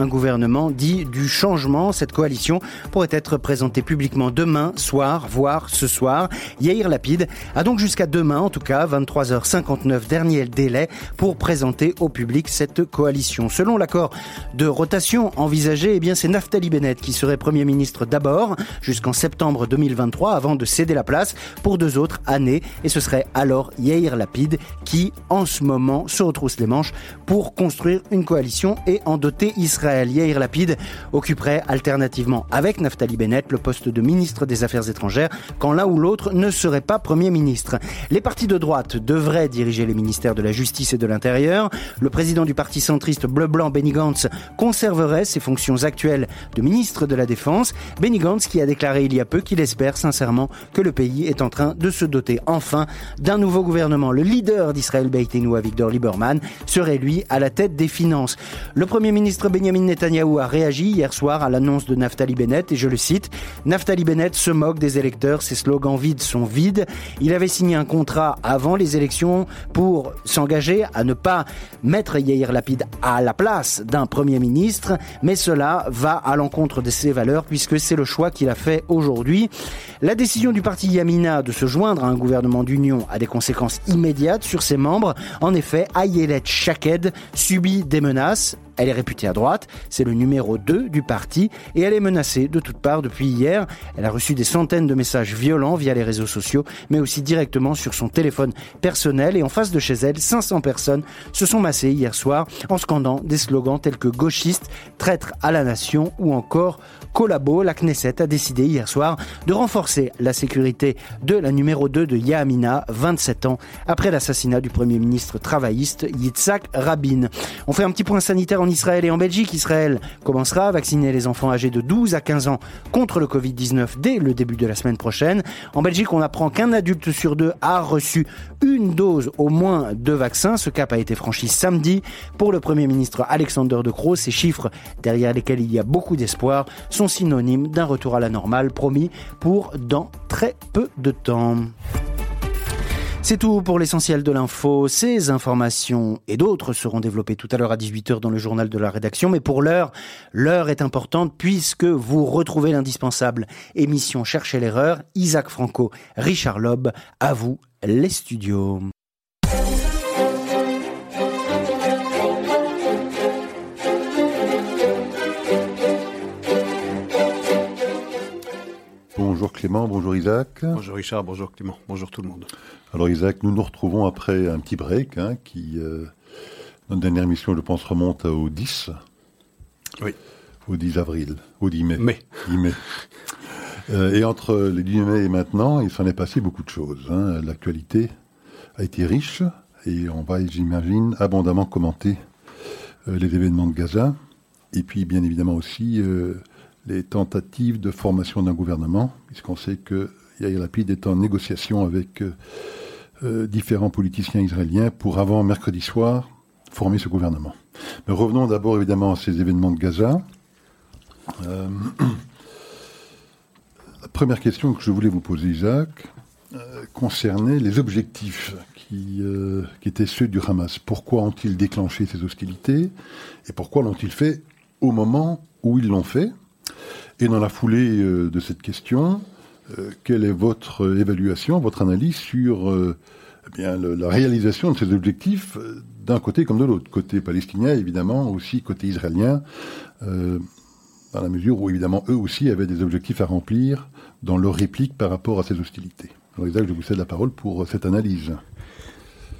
un gouvernement dit du changement. Cette coalition pourrait être présentée publiquement demain soir, voire ce soir. Yair Lapide a donc jusqu'à demain, en tout cas, 23h59, dernier délai, pour présenter au public cette coalition. Selon l'accord de rotation envisagé, eh bien, c'est Naftali Bennett qui serait Premier ministre d'abord, jusqu'en septembre 2023, avant de céder la place pour deux autres années. Et ce serait alors Yair Lapide qui, en ce moment, se retrousse les manches pour construire une coalition et en doter Israël. Yair Lapide occuperait alternativement avec Naftali Bennett le poste de ministre des Affaires étrangères quand l'un ou l'autre ne serait pas Premier ministre. Les partis de droite devraient diriger les ministères de la Justice et de l'Intérieur. Le président du parti centriste bleu-blanc, Benny Gantz, conserverait ses fonctions actuelles de ministre de la Défense. Benny Gantz qui a déclaré il y a peu qu'il espère sincèrement que le pays est en train de se doter enfin d'un nouveau gouvernement. Le leader d'Israël Beitenu, Victor Lieberman, serait lui à la tête des finances. Le premier ministre Benjamin Netanyahu a réagi hier soir à l'annonce de Naftali Bennett et je le cite, Naftali Bennett se moque des électeurs, ses slogans vides sont vides. Il avait signé un contrat avant les élections pour s'engager à ne pas mettre Yair Lapid à la place d'un premier ministre, mais cela va à l'encontre de ses valeurs puisque c'est le choix qu'il a fait aujourd'hui. La décision du parti Yamina de se joindre à un gouvernement d'union a des conséquences immédiates sur ses membres. En effet, Ayelet Shaked subit des menaces elle est réputée à droite, c'est le numéro 2 du parti et elle est menacée de toutes parts depuis hier. Elle a reçu des centaines de messages violents via les réseaux sociaux, mais aussi directement sur son téléphone personnel et en face de chez elle, 500 personnes se sont massées hier soir en scandant des slogans tels que gauchiste, traître à la nation ou encore collabo. La Knesset a décidé hier soir de renforcer la sécurité de la numéro 2 de Yamina, 27 ans après l'assassinat du premier ministre travailliste Yitzhak Rabin. On fait un petit point sanitaire en Israël et en Belgique. Israël commencera à vacciner les enfants âgés de 12 à 15 ans contre le Covid-19 dès le début de la semaine prochaine. En Belgique, on apprend qu'un adulte sur deux a reçu une dose au moins de vaccin. Ce cap a été franchi samedi pour le Premier ministre Alexander De Croo. Ces chiffres, derrière lesquels il y a beaucoup d'espoir, sont synonymes d'un retour à la normale promis pour dans très peu de temps. C'est tout pour l'essentiel de l'info. Ces informations et d'autres seront développées tout à l'heure à 18h dans le journal de la rédaction. Mais pour l'heure, l'heure est importante puisque vous retrouvez l'indispensable émission Cherchez l'erreur. Isaac Franco, Richard Loeb, à vous les studios. Bonjour Clément, bonjour Isaac. Bonjour Richard, bonjour Clément, bonjour tout le monde. Alors Isaac, nous nous retrouvons après un petit break hein, qui, euh, notre dernière émission, je pense, remonte au 10. Oui. Au 10 avril, au 10 mai. Mai. 10 mai. Euh, et entre le 10 mai et maintenant, il s'en est passé beaucoup de choses. Hein. L'actualité a été riche et on va, j'imagine, abondamment commenter euh, les événements de Gaza et puis bien évidemment aussi euh, les tentatives de formation d'un gouvernement, puisqu'on sait que Yair Lapid est en négociation avec euh, euh, différents politiciens israéliens pour avant mercredi soir former ce gouvernement. Mais revenons d'abord évidemment à ces événements de Gaza. Euh, la première question que je voulais vous poser, Isaac, concernait les objectifs qui étaient ceux du Hamas. Pourquoi ont-ils déclenché ces hostilités et pourquoi l'ont-ils fait au moment où ils l'ont fait? Et dans la foulée euh, de cette question, euh, quelle est votre évaluation, votre analyse sur euh, eh la réalisation de ces objectifs euh, d'un côté comme de l'autre, côté palestinien évidemment, aussi côté israélien, euh, dans la mesure où évidemment eux aussi avaient des objectifs à remplir dans leur réplique par rapport à ces hostilités. Alors Isaac, je vous cède la parole pour euh, cette analyse.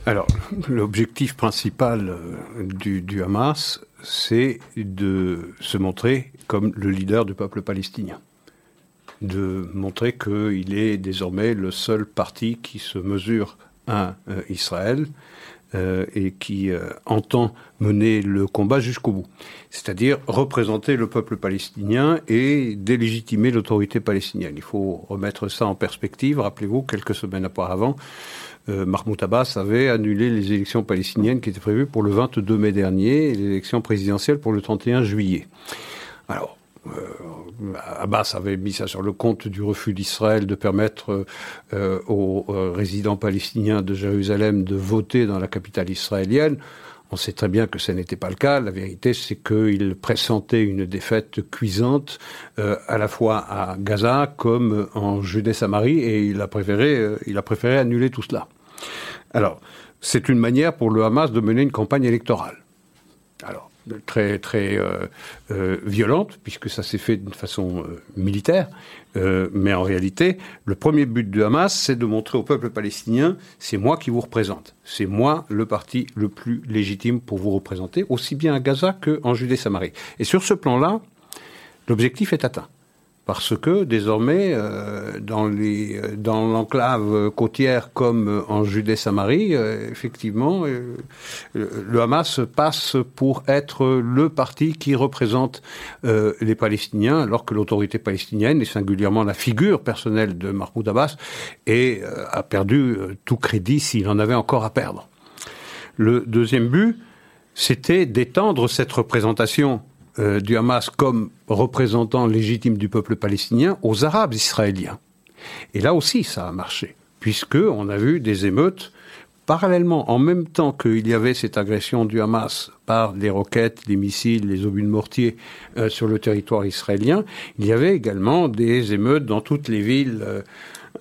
Alors, l'objectif principal euh, du Hamas, c'est de se montrer comme le leader du peuple palestinien. De montrer qu'il est désormais le seul parti qui se mesure à euh, Israël euh, et qui euh, entend mener le combat jusqu'au bout. C'est-à-dire représenter le peuple palestinien et délégitimer l'autorité palestinienne. Il faut remettre ça en perspective. Rappelez-vous, quelques semaines auparavant, euh, Mahmoud Abbas avait annulé les élections palestiniennes qui étaient prévues pour le 22 mai dernier et l'élection présidentielle pour le 31 juillet. Alors, euh, Abbas avait mis ça sur le compte du refus d'Israël de permettre euh, aux résidents palestiniens de Jérusalem de voter dans la capitale israélienne. On sait très bien que ce n'était pas le cas. La vérité, c'est qu'il pressentait une défaite cuisante euh, à la fois à Gaza comme en Judée-Samarie, et il a préféré, euh, il a préféré annuler tout cela. Alors, c'est une manière pour le Hamas de mener une campagne électorale. Alors, très très euh, violente, puisque ça s'est fait d'une façon militaire. Mais en réalité, le premier but du Hamas, c'est de montrer au peuple palestinien, c'est moi qui vous représente. C'est moi le parti le plus légitime pour vous représenter, aussi bien à Gaza qu'en Judée-Samarie. Et sur ce plan-là, l'objectif est atteint parce que désormais, euh, dans les dans l'enclave côtière comme en Judée-Samarie, euh, effectivement, euh, le Hamas passe pour être le parti qui représente les Palestiniens, alors que l'autorité palestinienne, et singulièrement la figure personnelle de Mahmoud Abbas, a perdu tout crédit s'il en avait encore à perdre. Le deuxième but, c'était d'étendre cette représentation euh, du Hamas comme représentant légitime du peuple palestinien aux Arabes israéliens. Et là aussi, ça a marché, puisque on a vu des émeutes parallèlement, en même temps qu'il y avait cette agression du Hamas par les roquettes, les missiles, les obus de mortier euh, sur le territoire israélien, il y avait également des émeutes dans toutes les villes. Euh,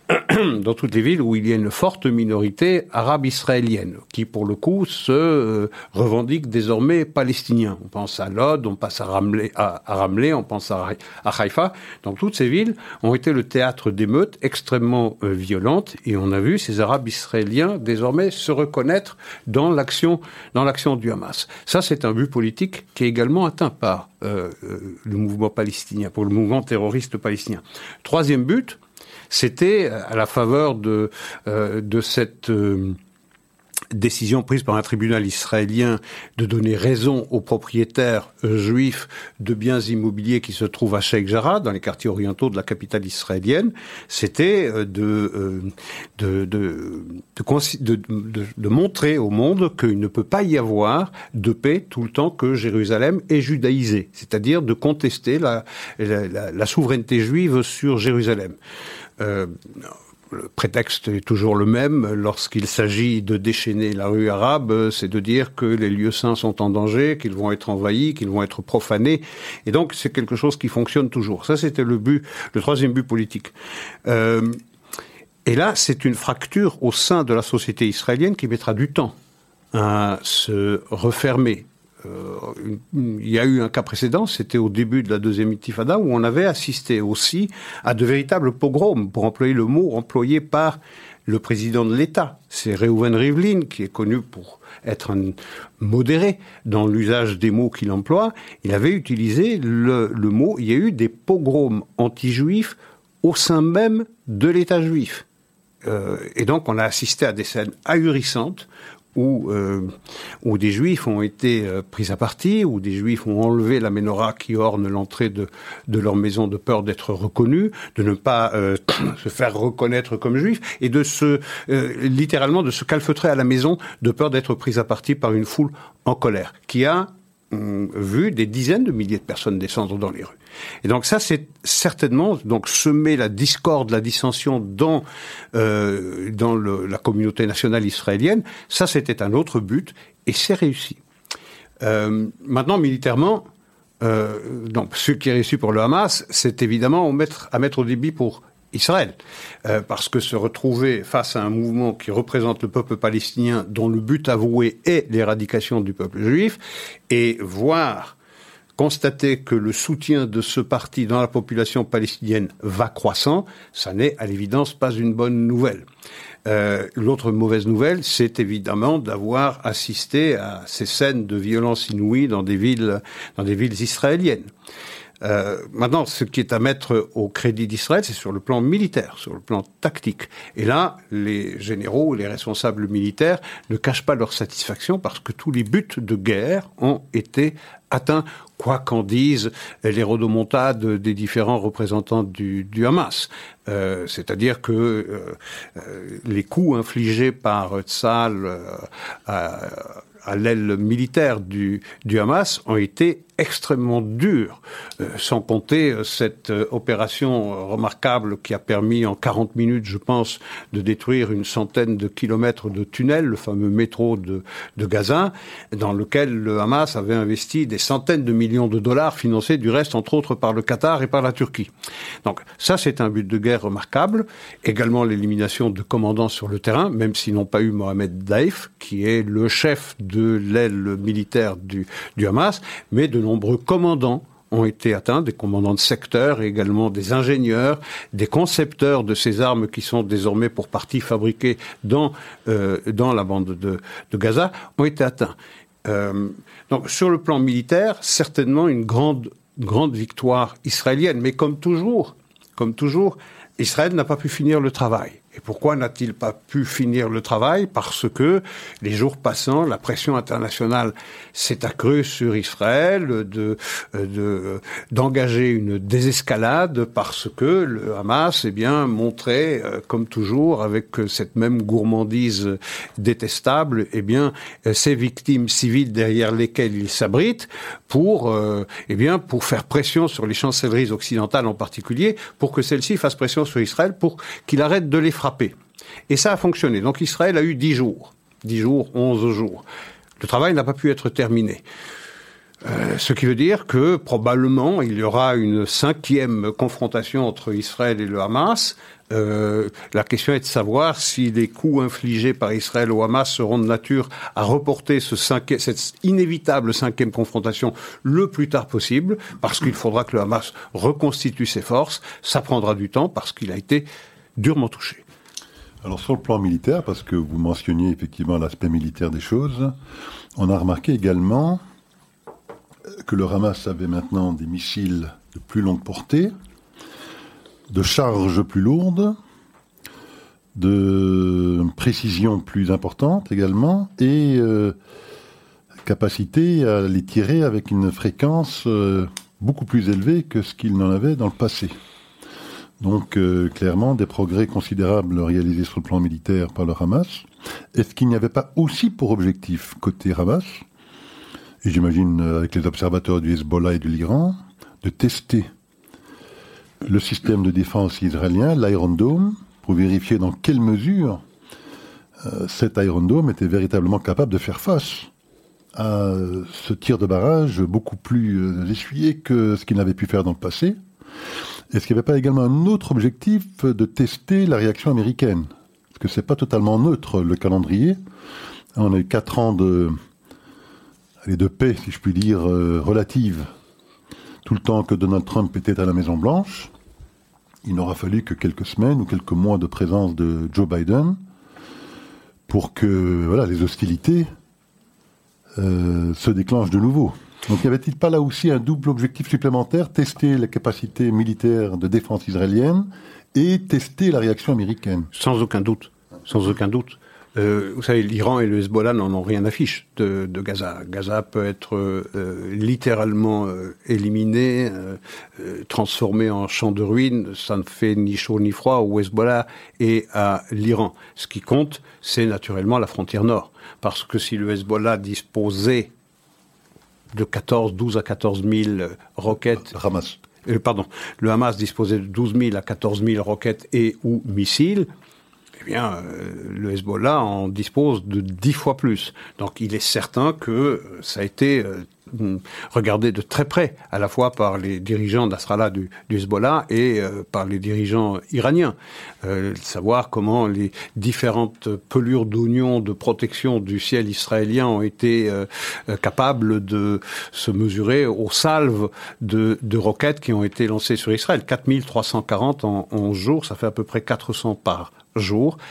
dans toutes les villes où il y a une forte minorité arabe israélienne, qui pour le coup se euh, revendique désormais palestinien. On pense à Lod, on passe à Ramleh, à, on pense à, à Haïfa. Donc toutes ces villes ont été le théâtre d'émeutes extrêmement euh, violentes, et on a vu ces arabes israéliens désormais se reconnaître dans l'action dans l'action du Hamas. Ça, c'est un but politique qui est également atteint par euh, le mouvement palestinien, pour le mouvement terroriste palestinien. Troisième but, c'était à la faveur de, euh, cette euh, décision prise par un tribunal israélien de donner raison aux propriétaires euh, juifs de biens immobiliers qui se trouvent à Sheikh Jarrah, dans les quartiers orientaux de la capitale israélienne, c'était de, montrer au monde qu'il ne peut pas y avoir de paix tout le temps que Jérusalem est judaïsée, c'est-à-dire de contester la souveraineté juive sur Jérusalem. Euh, le prétexte est toujours le même lorsqu'il s'agit de déchaîner la rue arabe, c'est de dire que les lieux saints sont en danger, qu'ils vont être envahis, qu'ils vont être profanés, et donc c'est quelque chose qui fonctionne toujours. Ça, c'était le but, le troisième but politique. Euh, et là, c'est une fracture au sein de la société israélienne qui mettra du temps à se refermer. Euh, il y a eu un cas précédent, c'était au début de la deuxième intifada, où on avait assisté aussi à de véritables pogroms, pour employer le mot employé par le président de l'État. C'est Reuven Rivlin, qui est connu pour être un modéré dans l'usage des mots qu'il emploie. Il avait utilisé le, mot, il y a eu des pogroms anti-juifs au sein même de l'État juif. Euh, et donc on a assisté à des scènes ahurissantes où, euh, où des juifs ont été euh, pris à partie, où des juifs ont enlevé la menorah qui orne l'entrée de, de leur maison de peur d'être reconnus, de ne pas euh, se faire reconnaître comme juifs, et de se, littéralement, de se calfeutrer à la maison de peur d'être pris à partie par une foule en colère, qui a hum, vu des dizaines de milliers de personnes descendre dans les rues. Et donc ça, c'est certainement donc semer la discorde, la dissension dans euh, dans la communauté nationale israélienne. Ça, c'était un autre but, et c'est réussi. Euh, maintenant, militairement, euh, donc ce qui est réussi pour le Hamas, c'est évidemment à mettre, au débit pour Israël. Parce que se retrouver face à un mouvement qui représente le peuple palestinien dont le but avoué est l'éradication du peuple juif, et voir constater que le soutien de ce parti dans la population palestinienne va croissant, ça n'est à l'évidence pas une bonne nouvelle. Euh, L'autre mauvaise nouvelle, c'est évidemment d'avoir assisté à ces scènes de violence inouïe dans des villes, dans des villes israéliennes. Euh, maintenant, ce qui est à mettre au crédit d'Israël, c'est sur le plan militaire, sur le plan tactique. Et là, les généraux, les responsables militaires ne cachent pas leur satisfaction parce que tous les buts de guerre ont été atteints, quoi qu'en disent les rodomontades des différents représentants du, Hamas. Euh, C'est-à-dire que euh, les coups infligés par Tzal à, à l'aile militaire du, du Hamas ont été extrêmement dur, euh, sans compter euh, cette euh, opération remarquable qui a permis en 40 minutes, je pense, de détruire une centaine de kilomètres de tunnels, le fameux métro de, de Gaza, dans lequel le Hamas avait investi des centaines de millions de dollars, financés du reste, entre autres, par le Qatar et par la Turquie. Donc ça, c'est un but de guerre remarquable. Également l'élimination de commandants sur le terrain, même s'ils n'ont pas eu Mohamed Daif, qui est le chef de l'aile militaire du, du Hamas, mais de nombreux commandants ont été atteints, des commandants de secteur et également des ingénieurs, des concepteurs de ces armes qui sont désormais pour partie fabriquées dans, euh, dans la bande de, Gaza, ont été atteints. Euh, donc sur le plan militaire, certainement une grande, grande victoire israélienne, mais comme toujours, comme toujours, Israël n'a pas pu finir le travail. Et pourquoi n'a-t-il pas pu finir le travail? Parce que les jours passant, la pression internationale s'est accrue sur Israël de de d'engager une désescalade parce que le Hamas eh bien montré euh, comme toujours avec cette même gourmandise détestable eh bien ces victimes civiles derrière lesquelles il s'abrite pour euh, eh bien pour faire pression sur les chancelleries occidentales en particulier pour que celles-ci fassent pression sur Israël pour qu'il arrête de les Et ça a fonctionné. Donc Israël a eu dix jours. Dix jours, onze jours. Le travail n'a pas pu être terminé. Euh, ce qui veut dire que probablement il y aura une cinquième confrontation entre Israël et le Hamas. Euh, la question est de savoir si les coups infligés par Israël au Hamas seront de nature à reporter ce cette inévitable cinquième confrontation le plus tard possible, parce qu'il faudra que le Hamas reconstitue ses forces. Ça prendra du temps parce qu'il a été durement touché. Alors sur le plan militaire, parce que vous mentionniez effectivement l'aspect militaire des choses, on a remarqué également que le Hamas avait maintenant des missiles de plus longue portée, de charges plus lourdes, de précision plus importante également, et euh, capacité à les tirer avec une fréquence euh, beaucoup plus élevée que ce qu'il n'en avait dans le passé. Donc euh, clairement des progrès considérables réalisés sur le plan militaire par le Hamas. Est-ce qu'il n'y avait pas aussi pour objectif côté Hamas, et j'imagine euh, avec les observateurs du Hezbollah et de l'Iran, de tester le système de défense israélien, l'Iron Dome, pour vérifier dans quelle mesure euh, cet Iron Dome était véritablement capable de faire face à ce tir de barrage beaucoup plus essuyé que ce qu'il n'avait pu faire dans le passé? Est-ce qu'il n'y avait pas également un autre objectif de tester la réaction américaine? Parce que c'est pas totalement neutre le calendrier. On a eu quatre ans de, de paix, si je puis dire, euh, relative, tout le temps que Donald Trump était à la Maison Blanche. Il n'aura fallu que quelques semaines ou quelques mois de présence de Joe Biden pour que voilà, les hostilités euh, se déclenchent de nouveau. Donc, n'y avait-il pas là aussi un double objectif supplémentaire Tester les capacités militaires de défense israélienne et tester la réaction américaine? Sans aucun doute. Sans aucun doute. Euh, vous savez, l'Iran et le Hezbollah n'en ont rien à fiche de, Gaza. Gaza peut être euh, littéralement euh, éliminé, transformé en champ de ruines. Ça ne fait ni chaud ni froid au Hezbollah et à l'Iran. Ce qui compte, c'est naturellement la frontière nord. Parce que si le Hezbollah disposait de 14, 12 à 14 000 roquettes. Hamas. Euh, pardon, le Hamas disposait de 12 000 à 14 000 roquettes et ou missiles. Eh bien, euh, le Hezbollah en dispose de 10 fois plus. Donc, il est certain que ça a été euh, regardé de très près, à la fois par les dirigeants d'Asrallah du, Hezbollah et euh, par les dirigeants iraniens. Euh, savoir comment les différentes pelures d'oignons de protection du ciel israélien ont été euh, capables de se mesurer aux salves de, de, roquettes qui ont été lancées sur Israël. 4340 en 11 jours, ça fait à peu près 400 par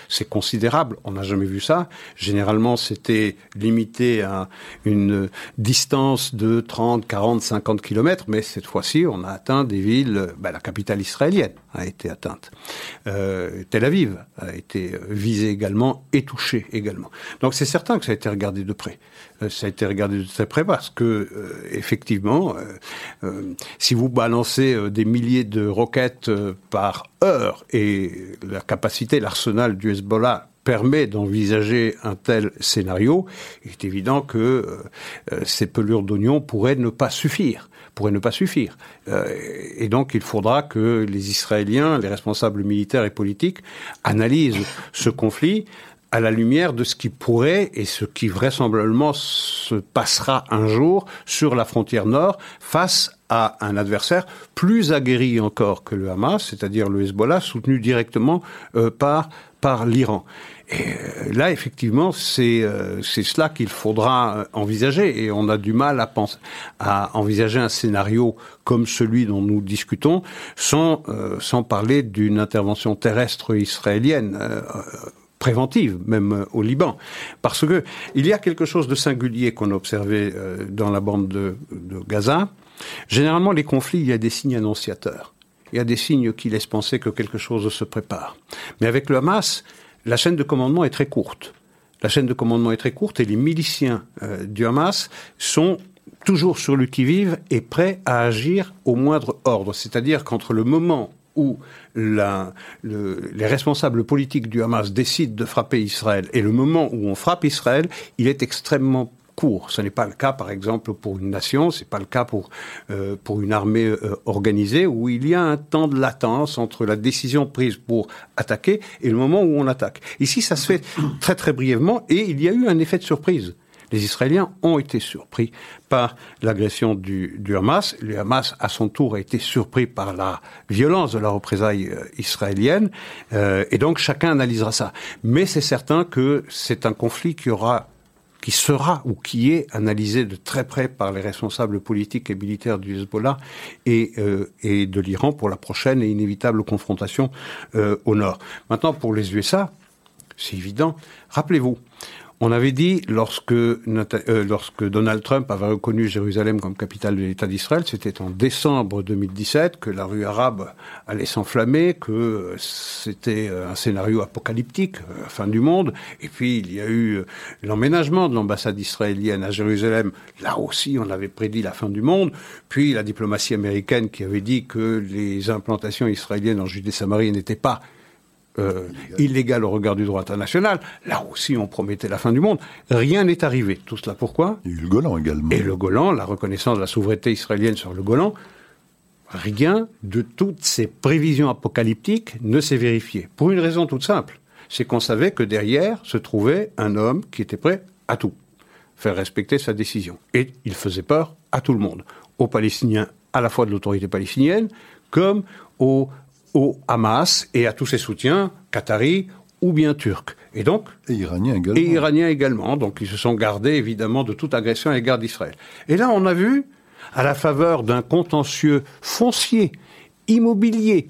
C'est considérable. On n'a jamais vu ça. Généralement, c'était limité à une distance de 30, 40, 50 kilomètres, mais cette fois-ci, on a atteint des villes. Ben, la capitale israélienne a été atteinte. Euh, Tel Aviv a été visée également et touchée également. Donc c'est certain que ça a été regardé de près. Euh, ça a été regardé de très près parce que euh, effectivement, euh, si vous balancez des milliers de roquettes par heure et la capacité, l'arsenal du Hezbollah permet d'envisager un tel scénario, il est évident que ces pelures d'oignon pourraient ne pas suffire pourrait ne pas suffire. Euh, et donc il faudra que les Israéliens, les responsables militaires et politiques, analysent ce conflit à la lumière de ce qui pourrait et ce qui vraisemblablement se passera un jour sur la frontière nord face à un adversaire plus aguerri encore que le Hamas, c'est-à-dire le Hezbollah, soutenu directement euh, par, par l'Iran. Et euh, là, effectivement, c'est euh, cela qu'il faudra euh, envisager. Et on a du mal à, penser, à envisager un scénario comme celui dont nous discutons, sans, sans parler d'une intervention terrestre israélienne. Préventive, même au Liban, parce que il y a quelque chose de singulier qu'on a observé dans la bande de, de Gaza. Généralement, les conflits, il y a des signes annonciateurs. Il y a des signes qui laissent penser que quelque chose se prépare. Mais avec le Hamas, la chaîne de commandement est très courte. La chaîne de commandement est très courte et les miliciens euh, du Hamas sont toujours sur le qui-vive et prêts à agir au moindre ordre. C'est-à-dire qu'entre le moment où les responsables politiques du Hamas décident de frapper Israël et le moment où on frappe Israël, il est extrêmement ce n'est pas le cas, par exemple, pour une nation, c'est pas le cas pour euh, pour une armée euh, organisée où il y a un temps de latence entre la décision prise pour attaquer et le moment où on attaque. Ici, ça se fait très très brièvement et il y a eu un effet de surprise. Les Israéliens ont été surpris par l'agression du, Hamas. Le Hamas, à son tour, a été surpris par la violence de la représaille euh, israélienne. et donc, chacun analysera ça. Mais c'est certain que c'est un conflit qui aura qui sera ou qui est analysé de très près par les responsables politiques et militaires du Hezbollah et, euh, de l'Iran pour la prochaine et inévitable confrontation euh, au nord. Maintenant, pour les USA, c'est évident. Rappelez-vous, on avait dit, lorsque, euh, lorsque Donald Trump avait reconnu Jérusalem comme capitale de l'État d'Israël, c'était en décembre 2017, que la rue arabe allait s'enflammer, que c'était euh, un scénario apocalyptique, euh, fin du monde. Et puis, il y a eu l'emménagement de l'ambassade israélienne à Jérusalem. Là aussi, on avait prédit la fin du monde. Puis, la diplomatie américaine qui avait dit que les implantations israéliennes en Judée-Samarie n'étaient pas euh, illégal au regard du droit international. Là aussi, on promettait la fin du monde. Rien n'est arrivé. Tout cela pourquoi? Eu le Golan également. Et le Golan, la reconnaissance de la souveraineté israélienne sur le Golan. Rien de toutes ces prévisions apocalyptiques ne s'est vérifié. Pour une raison toute simple. C'est qu'on savait que derrière se trouvait un homme qui était prêt à tout. Faire respecter sa décision. Et il faisait peur à tout le monde. Aux Palestiniens, à la fois de l'autorité palestinienne, comme aux au Hamas et à tous ses soutiens, qataris ou bien turcs. Et donc et iraniens également. Et iraniens également. Donc ils se sont gardés évidemment de toute agression à l'égard d'Israël. Et là, on a vu, à la faveur d'un contentieux foncier, immobilier,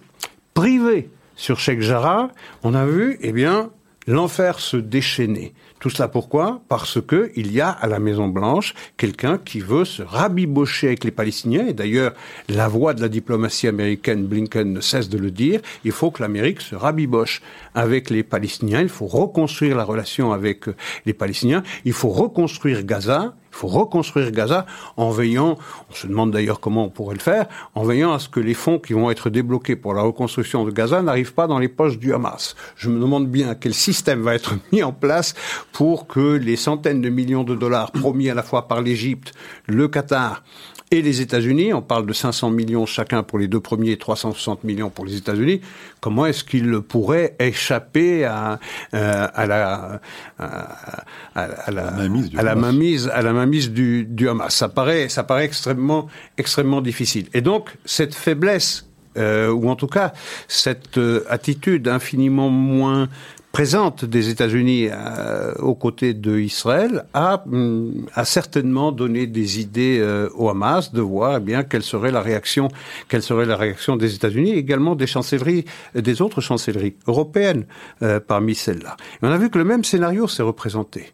privé sur Sheikh Jarrah, on a vu, eh bien, l'enfer se déchaîner. Tout cela pourquoi? Parce que il y a à la Maison Blanche quelqu'un qui veut se rabibocher avec les Palestiniens. Et d'ailleurs, la voix de la diplomatie américaine, Blinken, ne cesse de le dire. Il faut que l'Amérique se rabiboche avec les Palestiniens. Il faut reconstruire la relation avec les Palestiniens. Il faut reconstruire Gaza. Il faut reconstruire Gaza en veillant, on se demande d'ailleurs comment on pourrait le faire, en veillant à ce que les fonds qui vont être débloqués pour la reconstruction de Gaza n'arrivent pas dans les poches du Hamas. Je me demande bien quel système va être mis en place pour que les centaines de millions de dollars promis à la fois par l'Égypte, le Qatar et les États-Unis, on parle de 500 millions chacun pour les deux premiers et 360 millions pour les États-Unis, comment est-ce qu'ils pourraient échapper à, euh, à, la, à, la, mainmise, à la mainmise, à la mainmise du, du Hamas. Ça paraît, ça paraît extrêmement, extrêmement difficile. Et donc, cette faiblesse euh, ou en tout cas cette euh, attitude infiniment moins présente des États-Unis euh, aux côtés de Israël a, mm, a certainement donné des idées euh, au Hamas de voir eh bien quelle serait la réaction quelle serait la réaction des États-Unis et également des chancelleries des autres chancelleries européennes euh, parmi celles-là. On a vu que le même scénario s'est représenté.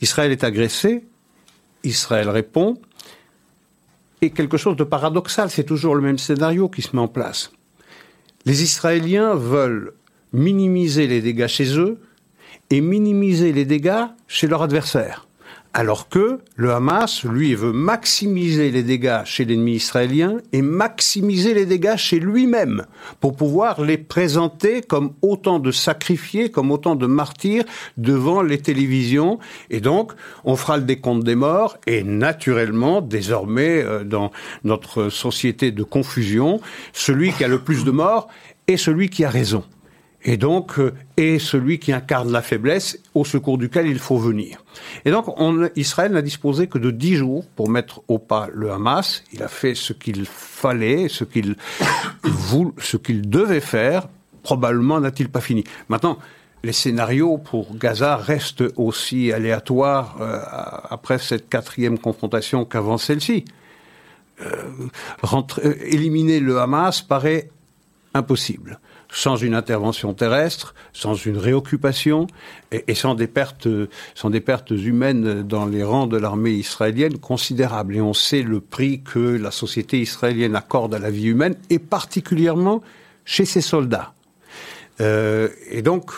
Israël est agressé, Israël répond et quelque chose de paradoxal, c'est toujours le même scénario qui se met en place. Les Israéliens veulent minimiser les dégâts chez eux et minimiser les dégâts chez leur adversaire. Alors que le Hamas, lui, veut maximiser les dégâts chez l'ennemi israélien et maximiser les dégâts chez lui-même pour pouvoir les présenter comme autant de sacrifiés, comme autant de martyrs devant les télévisions. Et donc, on fera le décompte des morts et naturellement, désormais, euh, dans notre société de confusion, celui qui a le plus de morts est celui qui a raison et donc euh, est celui qui incarne la faiblesse au secours duquel il faut venir. Et donc on, Israël n'a disposé que de dix jours pour mettre au pas le Hamas. Il a fait ce qu'il fallait, ce qu'il ce qu'il devait faire. Probablement n'a-t-il pas fini. Maintenant, les scénarios pour Gaza restent aussi aléatoires euh, après cette quatrième confrontation qu'avant celle-ci. Euh, éliminer le Hamas paraît impossible sans une intervention terrestre, sans une réoccupation et, sans des pertes, sans des pertes humaines dans les rangs de l'armée israélienne considérables. Et on sait le prix que la société israélienne accorde à la vie humaine, et particulièrement chez ses soldats. Euh, et donc,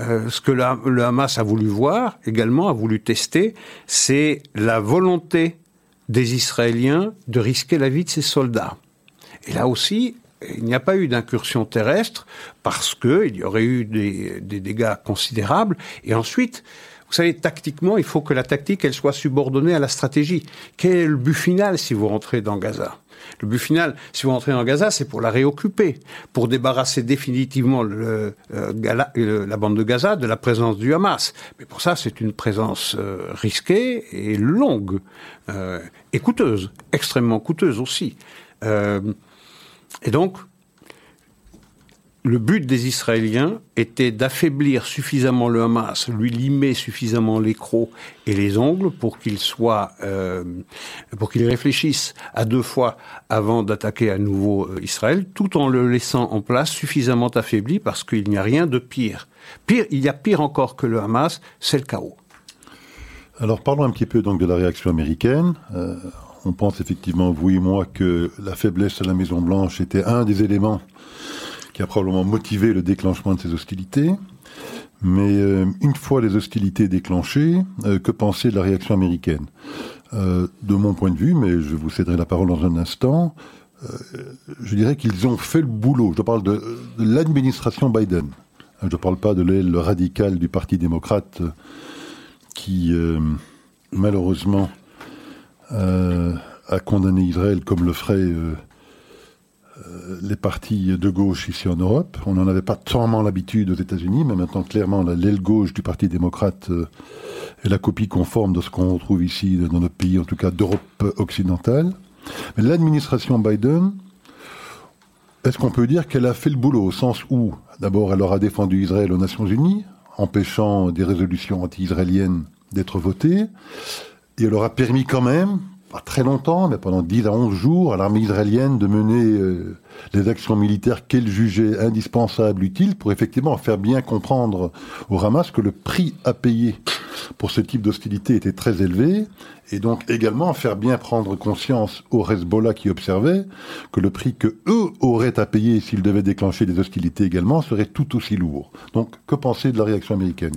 euh, ce que le Hamas a voulu voir, également a voulu tester, c'est la volonté des Israéliens de risquer la vie de ses soldats. Et là aussi, il n'y a pas eu d'incursion terrestre parce qu'il y aurait eu des, dégâts considérables. Et ensuite, vous savez, tactiquement, il faut que la tactique, elle soit subordonnée à la stratégie. Quel est le but final si vous rentrez dans Gaza? Le but final, si vous rentrez dans Gaza, c'est pour la réoccuper, pour débarrasser définitivement euh, la bande de Gaza de la présence du Hamas. Mais pour ça, c'est une présence euh, risquée et longue, euh, et coûteuse, extrêmement coûteuse aussi. Et donc, le but des Israéliens était d'affaiblir suffisamment le Hamas, lui limer suffisamment les crocs et les ongles pour qu'il soit, euh, pour qu'il réfléchisse à deux fois avant d'attaquer à nouveau euh, Israël, tout en le laissant en place suffisamment affaibli parce qu'il n'y a rien de pire. Pire, il y a pire encore que le Hamas, c'est le chaos. Alors parlons un petit peu donc de la réaction américaine. Euh, on pense effectivement, vous et moi, que la faiblesse de la Maison-Blanche était un des éléments qui a probablement motivé le déclenchement de ces hostilités. Mais euh, une fois les hostilités déclenchées, euh, que penser de la réaction américaine? Euh, De mon point de vue, mais je vous céderai la parole dans un instant, je dirais qu'ils ont fait le boulot. Je parle de, l'administration Biden. Je ne parle pas de l'aile radicale du Parti démocrate qui, malheureusement, euh, à condamner Israël comme le feraient euh, euh, les partis de gauche ici en Europe. On n'en avait pas tellement l'habitude aux États-Unis, mais maintenant clairement l'aile gauche du Parti démocrate est la copie conforme de ce qu'on retrouve ici dans notre pays, en tout cas d'Europe occidentale. Mais l'administration Biden, est-ce qu'on peut dire qu'elle a fait le boulot au sens où, d'abord, elle aura défendu Israël aux Nations Unies, empêchant des résolutions anti-israéliennes d'être votées, et elle aura permis quand même, pas très longtemps, mais pendant 10 à 11 jours, à l'armée israélienne de mener euh, les actions militaires qu'elle jugeait indispensables, utiles, pour effectivement faire bien comprendre au Hamas que le prix à payer pour ce type d'hostilité était très élevé, et donc également faire bien prendre conscience au Hezbollah qui observait que le prix que eux auraient à payer s'ils devaient déclencher des hostilités également serait tout aussi lourd. Donc, que penser de la réaction américaine?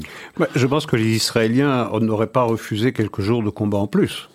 Je pense que les Israéliens n'auraient pas refusé quelques jours de combat en plus.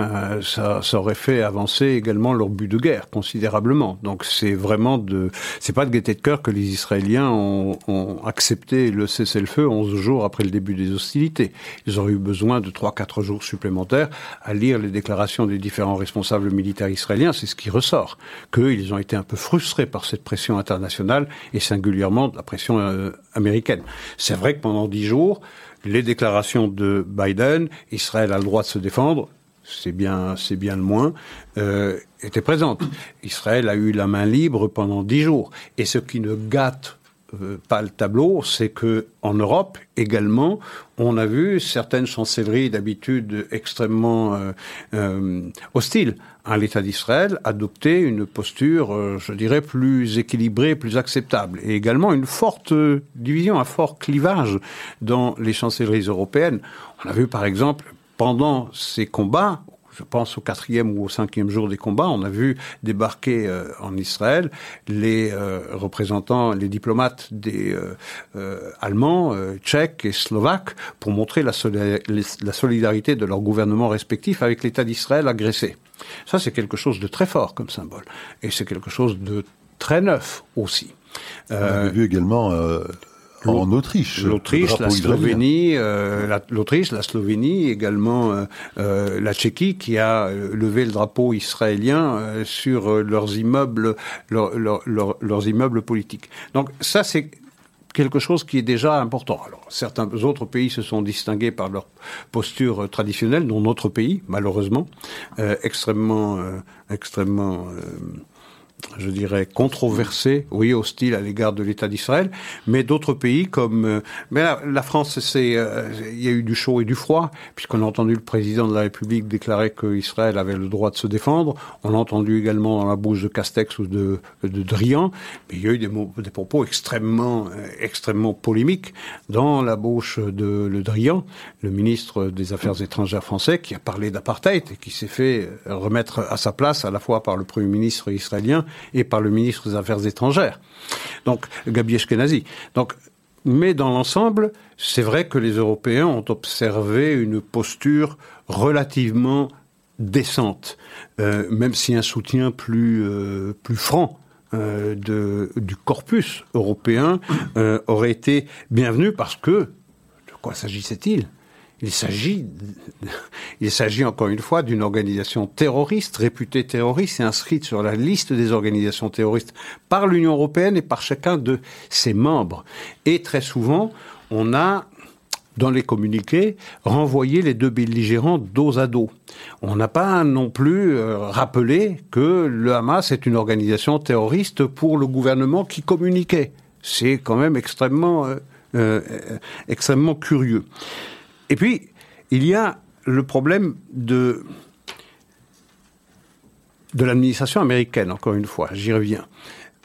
Euh, ça, ça, aurait fait avancer également leur but de guerre considérablement. Donc c'est vraiment de, c'est pas de gaieté de cœur que les Israéliens ont, ont accepté le cessez-le-feu 11 jours après le début des hostilités. Ils auraient eu besoin de 3-4 jours supplémentaires à lire les déclarations des différents responsables militaires israéliens. C'est ce qui ressort, qu'ils ont été un peu frustrés par cette pression internationale et singulièrement de la pression euh, américaine. C'est vrai que pendant 10 jours, les déclarations de Biden, Israël a le droit de se défendre, c'est bien, c'est bien le moins, euh, était présente. Israël a eu la main libre pendant dix jours. Et ce qui ne gâte euh, pas le tableau, c'est que en Europe également, on a vu certaines chancelleries d'habitude extrêmement euh, hostiles à l'État d'Israël adopter une posture, je dirais, plus équilibrée, plus acceptable, et également une forte division, un fort clivage dans les chancelleries européennes. On a vu par exemple pendant ces combats, je pense au quatrième ou au cinquième jour des combats, on a vu débarquer euh, en Israël les euh, représentants, les diplomates des euh, Allemands, Tchèques et Slovaques pour montrer la, la solidarité de leurs gouvernements respectifs avec l'État d'Israël agressé. Ça, c'est quelque chose de très fort comme symbole. Et c'est quelque chose de très neuf aussi. On a vu également en Autriche. L'Autriche, la Slovénie, euh, l'Autriche, la Slovénie, également euh, euh, la Tchéquie, qui a levé le drapeau israélien sur leurs immeubles, leurs immeubles politiques. Donc ça, c'est quelque chose qui est déjà important. Alors, certains autres pays se sont distingués par leur posture traditionnelle, dont notre pays, malheureusement, extrêmement, extrêmement je dirais, controversé, oui, hostile à l'égard de l'État d'Israël, mais d'autres pays comme... Euh, mais la, France, c'est, euh, il y a eu du chaud et du froid, puisqu'on a entendu le président de la République déclarer qu'Israël avait le droit de se défendre. On l'a entendu également dans la bouche de Castex ou de, de Drian, mais il y a eu des, des propos extrêmement, euh, extrêmement polémiques dans la bouche de Le Drian, le ministre des Affaires étrangères français, qui a parlé d'apartheid et qui s'est fait remettre à sa place à la fois par le Premier ministre israélien et par le ministre des Affaires étrangères. Donc, Gabi Ashkenazi. Donc, mais dans l'ensemble, c'est vrai que les Européens ont observé une posture relativement décente, euh, même si un soutien plus, euh, plus franc euh, de, du corpus européen aurait été bienvenu parce que, de quoi s'agissait-il? Il s'agit, il s'agit encore une fois d'une organisation terroriste, réputée terroriste et inscrite sur la liste des organisations terroristes par l'Union européenne et par chacun de ses membres. Et très souvent, on a, dans les communiqués, renvoyé les deux belligérants dos à dos. On n'a pas non plus euh, rappelé que le Hamas est une organisation terroriste pour le gouvernement qui communiquait. C'est quand même extrêmement, euh, euh, extrêmement curieux. Et puis, il y a le problème de, l'administration américaine, encore une fois, j'y reviens.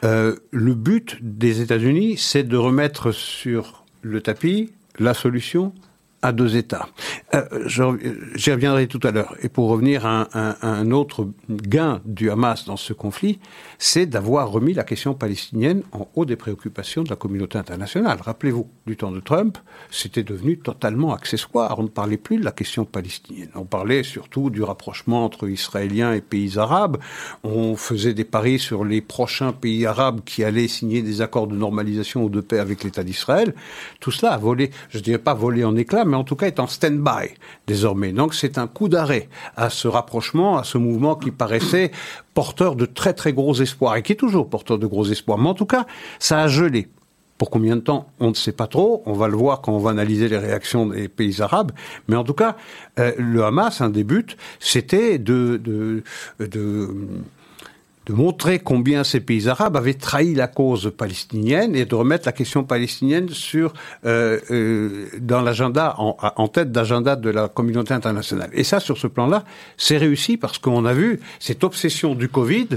Euh, le but des États-Unis, c'est de remettre sur le tapis la solution à deux États. Euh, J'y reviendrai tout à l'heure. Et pour revenir à un, autre gain du Hamas dans ce conflit, c'est d'avoir remis la question palestinienne en haut des préoccupations de la communauté internationale. Rappelez-vous, du temps de Trump, c'était devenu totalement accessoire. On ne parlait plus de la question palestinienne. On parlait surtout du rapprochement entre Israéliens et pays arabes. On faisait des paris sur les prochains pays arabes qui allaient signer des accords de normalisation ou de paix avec l'État d'Israël. Tout cela a volé, je ne dirais pas volé en éclats, mais en tout cas est en stand-by désormais. Donc c'est un coup d'arrêt à ce rapprochement, à ce mouvement qui paraissait porteur de très très gros espoirs et qui est toujours porteur de gros espoirs. Mais en tout cas, ça a gelé. Pour combien de temps On ne sait pas trop. On va le voir quand on va analyser les réactions des pays arabes. Mais en tout cas, euh, le Hamas, un des buts, c'était de, de, de de montrer combien ces pays arabes avaient trahi la cause palestinienne et de remettre la question palestinienne sur euh, euh, dans l'agenda en, en, tête d'agenda de la communauté internationale. Et ça, sur ce plan-là, c'est réussi parce qu'on a vu cette obsession du Covid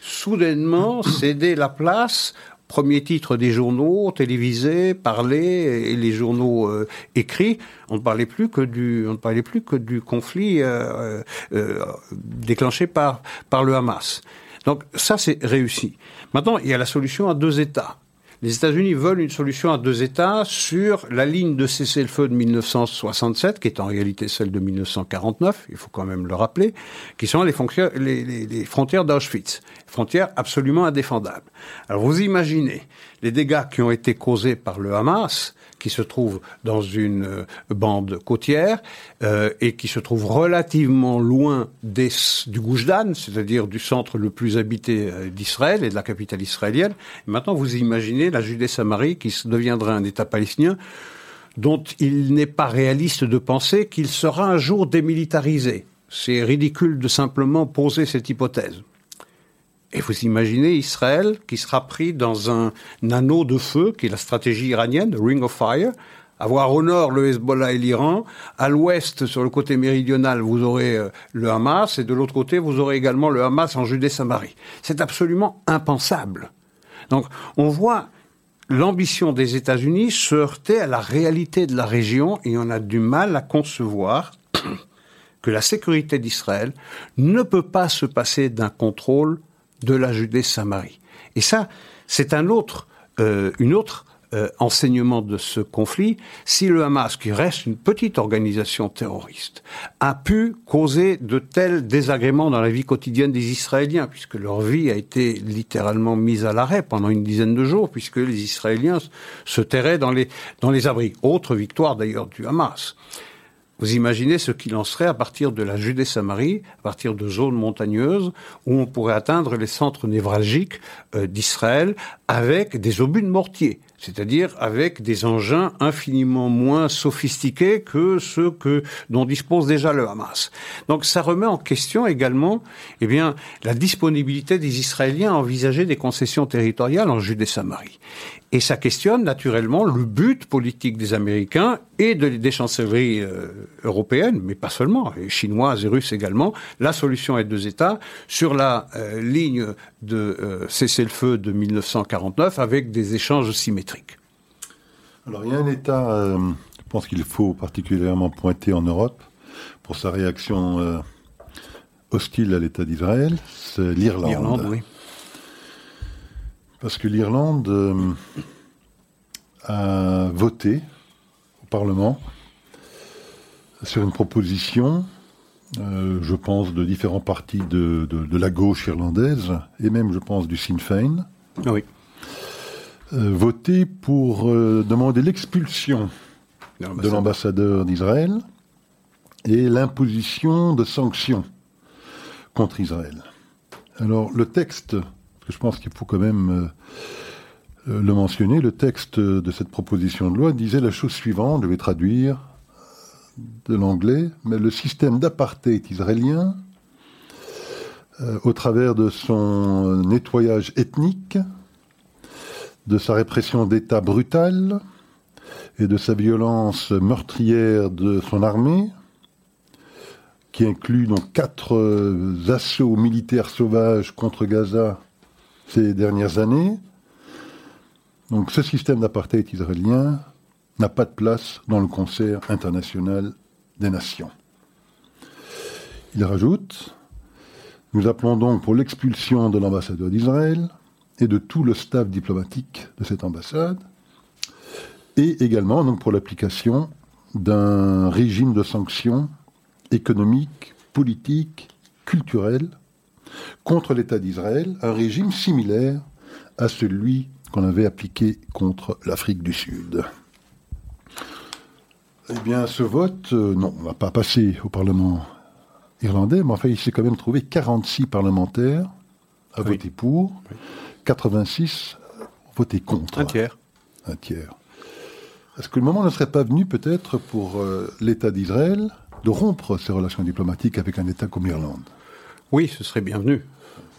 soudainement céder la place premier titre des journaux télévisés, parlés et les journaux euh, écrits, on ne parlait plus que du, on ne parlait plus que du conflit euh, euh, déclenché par par le Hamas. Donc ça, c'est réussi. Maintenant, il y a la solution à deux États. Les États-Unis veulent une solution à deux États sur la ligne de cessez-le-feu de 1967, qui est en réalité celle de 1949, il faut quand même le rappeler, qui sont les, frontières d'Auschwitz, frontières absolument indéfendables. Alors vous imaginez les dégâts qui ont été causés par le Hamas, qui se trouve dans une euh, bande côtière euh, et qui se trouve relativement loin des, du Goujdan, c'est-à-dire du centre le plus habité euh, d'Israël et de la capitale israélienne. Maintenant, vous imaginez la Judée-Samarie qui deviendra un État palestinien dont il n'est pas réaliste de penser qu'il sera un jour démilitarisé. C'est ridicule de simplement poser cette hypothèse. Et vous imaginez Israël qui sera pris dans un, anneau de feu, qui est la stratégie iranienne, Ring of Fire, avoir au nord le Hezbollah et l'Iran, à l'ouest, sur le côté méridional, vous aurez euh, le Hamas, et de l'autre côté, vous aurez également le Hamas en Judée-Samarie. C'est absolument impensable. Donc, on voit l'ambition des États-Unis se heurter à la réalité de la région, et on a du mal à concevoir que la sécurité d'Israël ne peut pas se passer d'un contrôle de la Judée-Samarie. Et ça, c'est un autre, euh, une autre euh, enseignement de ce conflit, si le Hamas, qui reste une petite organisation terroriste, a pu causer de tels désagréments dans la vie quotidienne des Israéliens, puisque leur vie a été littéralement mise à l'arrêt pendant une dizaine de jours, puisque les Israéliens se terraient dans les, dans les abris. Autre victoire d'ailleurs du Hamas. Vous imaginez ce qu'il en serait à partir de la Judée-Samarie, à partir de zones montagneuses, où on pourrait atteindre les centres névralgiques euh, d'Israël avec des obus de mortier c'est-à-dire avec des engins infiniment moins sophistiqués que ceux dont dispose déjà le Hamas. Donc ça remet en question également, eh bien, la disponibilité des Israéliens à envisager des concessions territoriales en Judée-Samarie. Et ça questionne naturellement le but politique des Américains et de, des chancelleries euh, européennes, mais pas seulement, et chinoises et russes également. La solution est deux États sur la euh, ligne de euh, cessez-le-feu de 1949 avec des échanges symétriques. Alors il y a un État, je pense qu'il faut particulièrement pointer en Europe pour sa réaction hostile à l'État d'Israël, c'est l'Irlande. L'Irlande, oui. Parce que l'Irlande euh, a voté au Parlement sur une proposition, euh, je pense, de différents partis de, la gauche irlandaise, et même, je pense, du Sinn Féin. Ah oui. Euh, voté pour demander l'expulsion de l'ambassadeur d'Israël et l'imposition de sanctions contre Israël. Alors, le texte je pense qu'il faut quand même euh, euh, le mentionner, le texte de cette proposition de loi disait la chose suivante, je vais traduire de l'anglais, mais le système d'apartheid israélien, euh, au travers de son nettoyage ethnique, de sa répression d'État brutale et de sa violence meurtrière de son armée, qui inclut donc quatre assauts militaires sauvages contre Gaza ces dernières années. Donc ce système d'apartheid israélien n'a pas de place dans le concert international des nations. Il rajoute, nous appelons donc pour l'expulsion de l'ambassadeur d'Israël et de tout le staff diplomatique de cette ambassade, et également donc pour l'application d'un régime de sanctions économiques, politiques, culturelles contre l'État d'Israël un régime similaire à celui qu'on avait appliqué contre l'Afrique du Sud. Eh bien, ce vote, euh, non, on va pas passer au Parlement irlandais, mais enfin, il s'est quand même trouvé 46 parlementaires à voter pour, 86 voter contre. Un tiers. Un tiers. Est-ce que le moment ne serait pas venu peut-être pour euh, l'État d'Israël de rompre ses relations diplomatiques avec un État comme l'Irlande? Oui, ce serait bienvenu.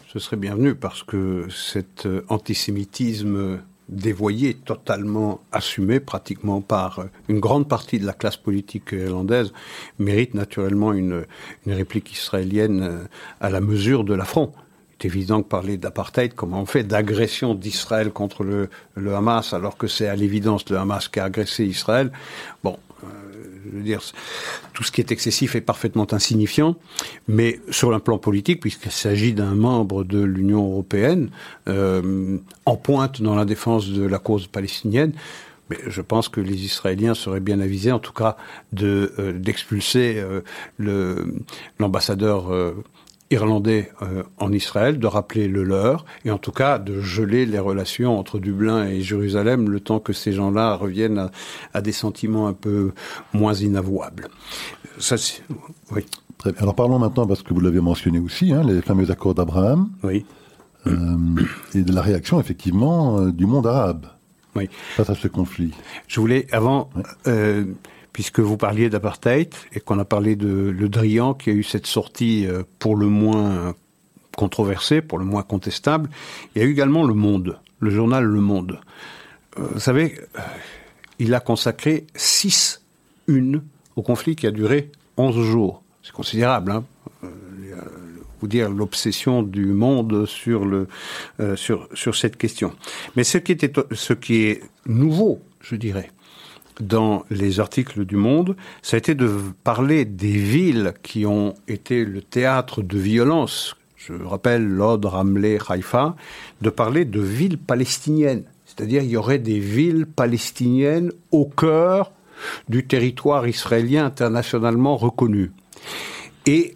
Ce serait bienvenu parce que cet euh, antisémitisme dévoyé, totalement assumé pratiquement par euh, une grande partie de la classe politique irlandaise, mérite naturellement une, réplique israélienne à la mesure de l'affront. Évident que parler d'apartheid, comment on fait d'agression d'Israël contre le, Hamas, alors que c'est à l'évidence le Hamas qui a agressé Israël, bon, je veux dire, tout ce qui est excessif est parfaitement insignifiant, mais sur un plan politique, puisqu'il s'agit d'un membre de l'Union européenne, euh, en pointe dans la défense de la cause palestinienne, je pense que les Israéliens seraient bien avisés, en tout cas, euh, d'expulser euh, l'ambassadeur irlandais euh, en Israël, de rappeler le leur, et en tout cas de geler les relations entre Dublin et Jérusalem le temps que ces gens-là reviennent à, des sentiments un peu moins inavouables. Ça, oui. Très bien. Alors parlons maintenant, parce que vous l'avez mentionné aussi, hein, les fameux accords d'Abraham. Oui. Euh, et de la réaction, effectivement, euh, du monde arabe. Oui. Face à ce conflit. Je voulais, avant, puisque vous parliez d'apartheid et qu'on a parlé de Le Drian qui a eu cette sortie euh, pour le moins controversée, pour le moins contestable. Il y a eu également Le Monde, le journal Le Monde. Euh, vous savez, euh, il a consacré six unes au conflit qui a duré 11 jours. C'est considérable, hein vous dire l'obsession du monde sur le sur sur cette question. Mais ce qui était ce qui est nouveau, je dirais, dans les articles du Monde, ça a été de parler des villes qui ont été le théâtre de violence. Je rappelle Lod, Ramleh, Haïfa, de parler de villes palestiniennes. C'est-à-dire, il y aurait des villes palestiniennes au cœur du territoire israélien internationalement reconnu. Et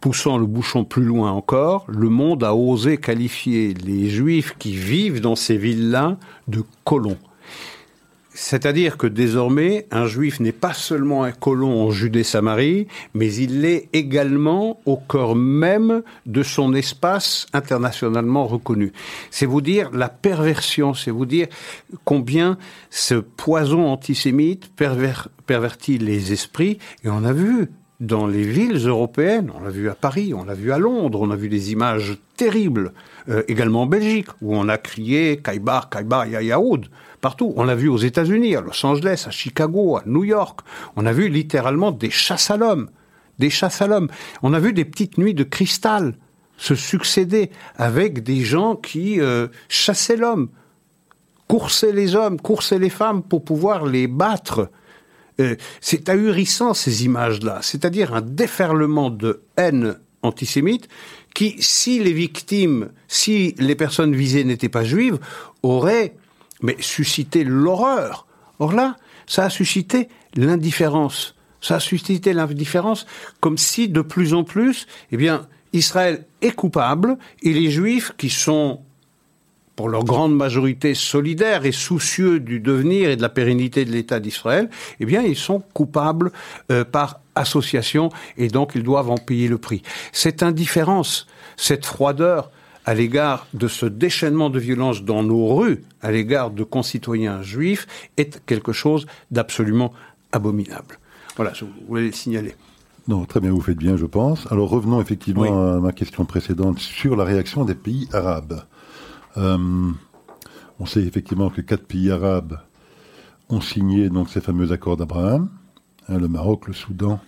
poussant le bouchon plus loin encore, le monde a osé qualifier les juifs qui vivent dans ces villes-là de colons. C'est-à-dire que désormais, un juif n'est pas seulement un colon en Judée-Samarie, mais il l'est également au cœur même de son espace internationalement reconnu. C'est vous dire la perversion, c'est vous dire combien ce poison antisémite pervertit les esprits. Et on a vu dans les villes européennes, on l'a vu à Paris, on l'a vu à Londres, on a vu des images terribles, euh, également en Belgique, où on a crié Kaibar, Kaibar, Yayaoud partout. On l'a vu aux États-Unis, à Los Angeles, à Chicago, à New York. On a vu littéralement des chasses à l'homme, des chasses à l'homme. On a vu des petites nuits de cristal se succéder avec des gens qui euh, chassaient l'homme, coursaient les hommes, coursaient les femmes pour pouvoir les battre. Euh, c'est ahurissant ces images-là, c'est-à-dire un déferlement de haine antisémite qui, si les victimes, si les personnes visées n'étaient pas juives, auraient mais susciter l'horreur. Or là, ça a suscité l'indifférence. Ça a suscité l'indifférence comme si de plus en plus, eh bien, Israël est coupable et les Juifs qui sont pour leur grande majorité solidaires et soucieux du devenir et de la pérennité de l'État d'Israël, eh bien, ils sont coupables euh, par association et donc ils doivent en payer le prix. Cette indifférence, cette froideur, à l'égard de ce déchaînement de violence dans nos rues, à l'égard de concitoyens juifs, est quelque chose d'absolument abominable. Voilà, je voulais le signaler. Non, très bien, vous faites bien, je pense. Alors revenons effectivement à ma question précédente sur la réaction des pays arabes. Euh, on sait effectivement que quatre pays arabes ont signé donc ces fameux accords d'Abraham hein, le Maroc, le Soudan,